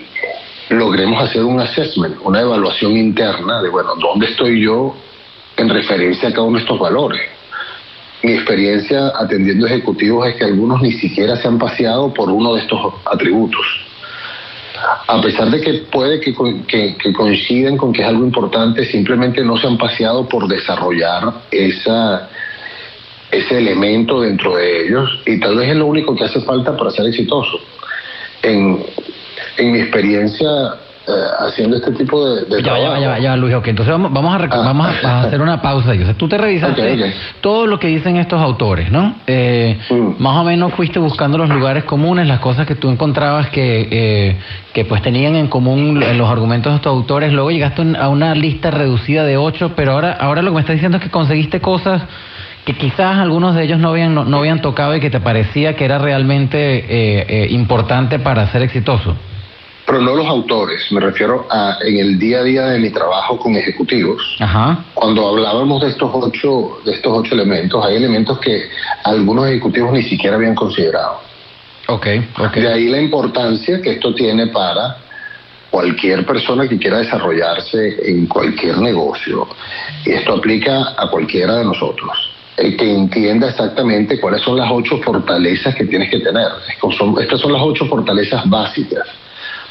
logremos hacer un assessment, una evaluación interna de, bueno, ¿dónde estoy yo en referencia a cada uno de estos valores? Mi experiencia atendiendo ejecutivos es que algunos ni siquiera se han paseado por uno de estos atributos. A pesar de que puede que, que, coinciden con que es algo importante, simplemente no se han paseado por desarrollar esa, ese elemento dentro de ellos y tal vez es lo único que hace falta para ser exitoso. En, en mi experiencia eh, haciendo este tipo de, de ya, Ya, ya, ya, Luis, ok. Entonces vamos, vamos, a, ah. vamos a, hacer una pausa. O sea, tú te revisaste todo lo que dicen estos autores, ¿no? Eh, mm. Más o menos fuiste buscando los lugares comunes, las cosas que tú encontrabas que, eh, que pues tenían en común los argumentos de estos autores. Luego llegaste a una lista reducida de ocho, pero ahora, ahora lo que me estás diciendo es que conseguiste cosas que quizás algunos de ellos no habían, no, habían tocado y que te parecía que era realmente importante para ser exitoso pero no los autores, me refiero a en el día a día de mi trabajo con ejecutivos. Cuando hablábamos de estos ocho, de estos ocho elementos, hay elementos que algunos ejecutivos ni siquiera habían considerado. Okay, De ahí la importancia que esto tiene para cualquier persona que quiera desarrollarse en cualquier negocio. Y esto aplica a cualquiera de nosotros. Que entienda exactamente cuáles son las ocho fortalezas que tienes que tener. Estas son las ocho fortalezas básicas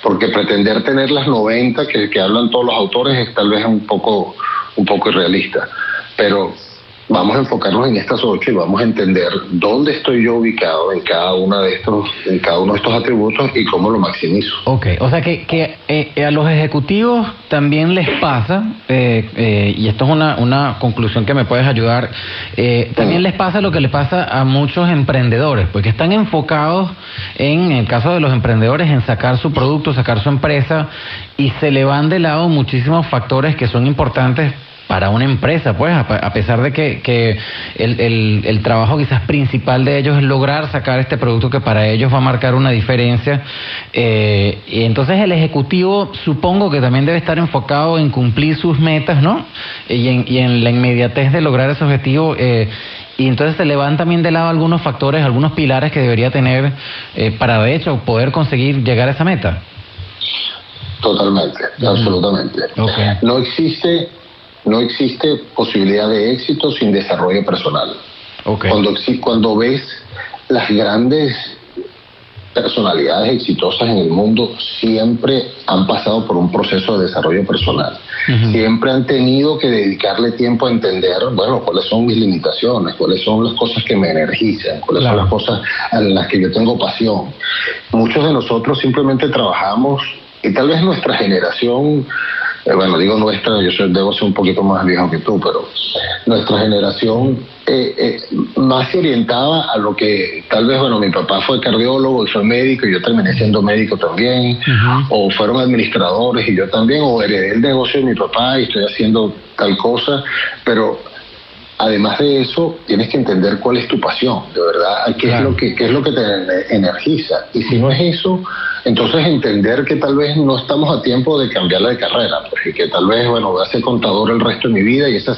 porque pretender tener las 90 que, que hablan todos los autores es tal vez un poco, un poco irrealista. Pero vamos a enfocarnos en estas ocho y vamos a entender dónde estoy yo ubicado en cada una de estos, en cada uno de estos atributos y cómo lo maximizo. Ok, o sea que, que eh, a los ejecutivos también les pasa, eh, eh, y esto es una, una conclusión que me puedes ayudar, también mm. les pasa lo que le pasa a muchos emprendedores, porque están enfocados en, en el caso de los emprendedores, en sacar su producto, sacar su empresa, y se le van de lado muchísimos factores que son importantes para una empresa, pues, a, pesar de que, que el, el, trabajo quizás principal de ellos es lograr sacar este producto que para ellos va a marcar una diferencia. Eh, y entonces el ejecutivo supongo que también debe estar enfocado en cumplir sus metas, ¿no? Y en, y en la inmediatez de lograr ese objetivo. Eh, y entonces se le van también de lado algunos factores, algunos pilares que debería tener eh, para de hecho poder conseguir llegar a esa meta. Totalmente, absolutamente. No existe no existe posibilidad de éxito sin desarrollo personal. Cuando, cuando ves las grandes personalidades exitosas en el mundo siempre han pasado por un proceso de desarrollo personal. Siempre han tenido que dedicarle tiempo a entender, bueno, cuáles son mis limitaciones, cuáles son las cosas que me energizan, cuáles son las cosas en las que yo tengo pasión. Muchos de nosotros simplemente trabajamos y tal vez nuestra generación eh, bueno, digo nuestra, yo soy, debo ser un poquito más viejo que tú, pero nuestra generación eh, eh, más se orientaba a lo que tal vez, bueno, mi papá fue cardiólogo y soy médico y yo terminé siendo médico también, o fueron administradores y yo también, o heredé el negocio de mi papá y estoy haciendo tal cosa, pero además de eso, tienes que entender cuál es tu pasión, de verdad, qué, es, lo que, qué es lo que te energiza. Y si no es eso, entonces entender que tal vez no estamos a tiempo de cambiarla de carrera, porque que tal vez, bueno, voy a ser contador el resto de mi vida y esa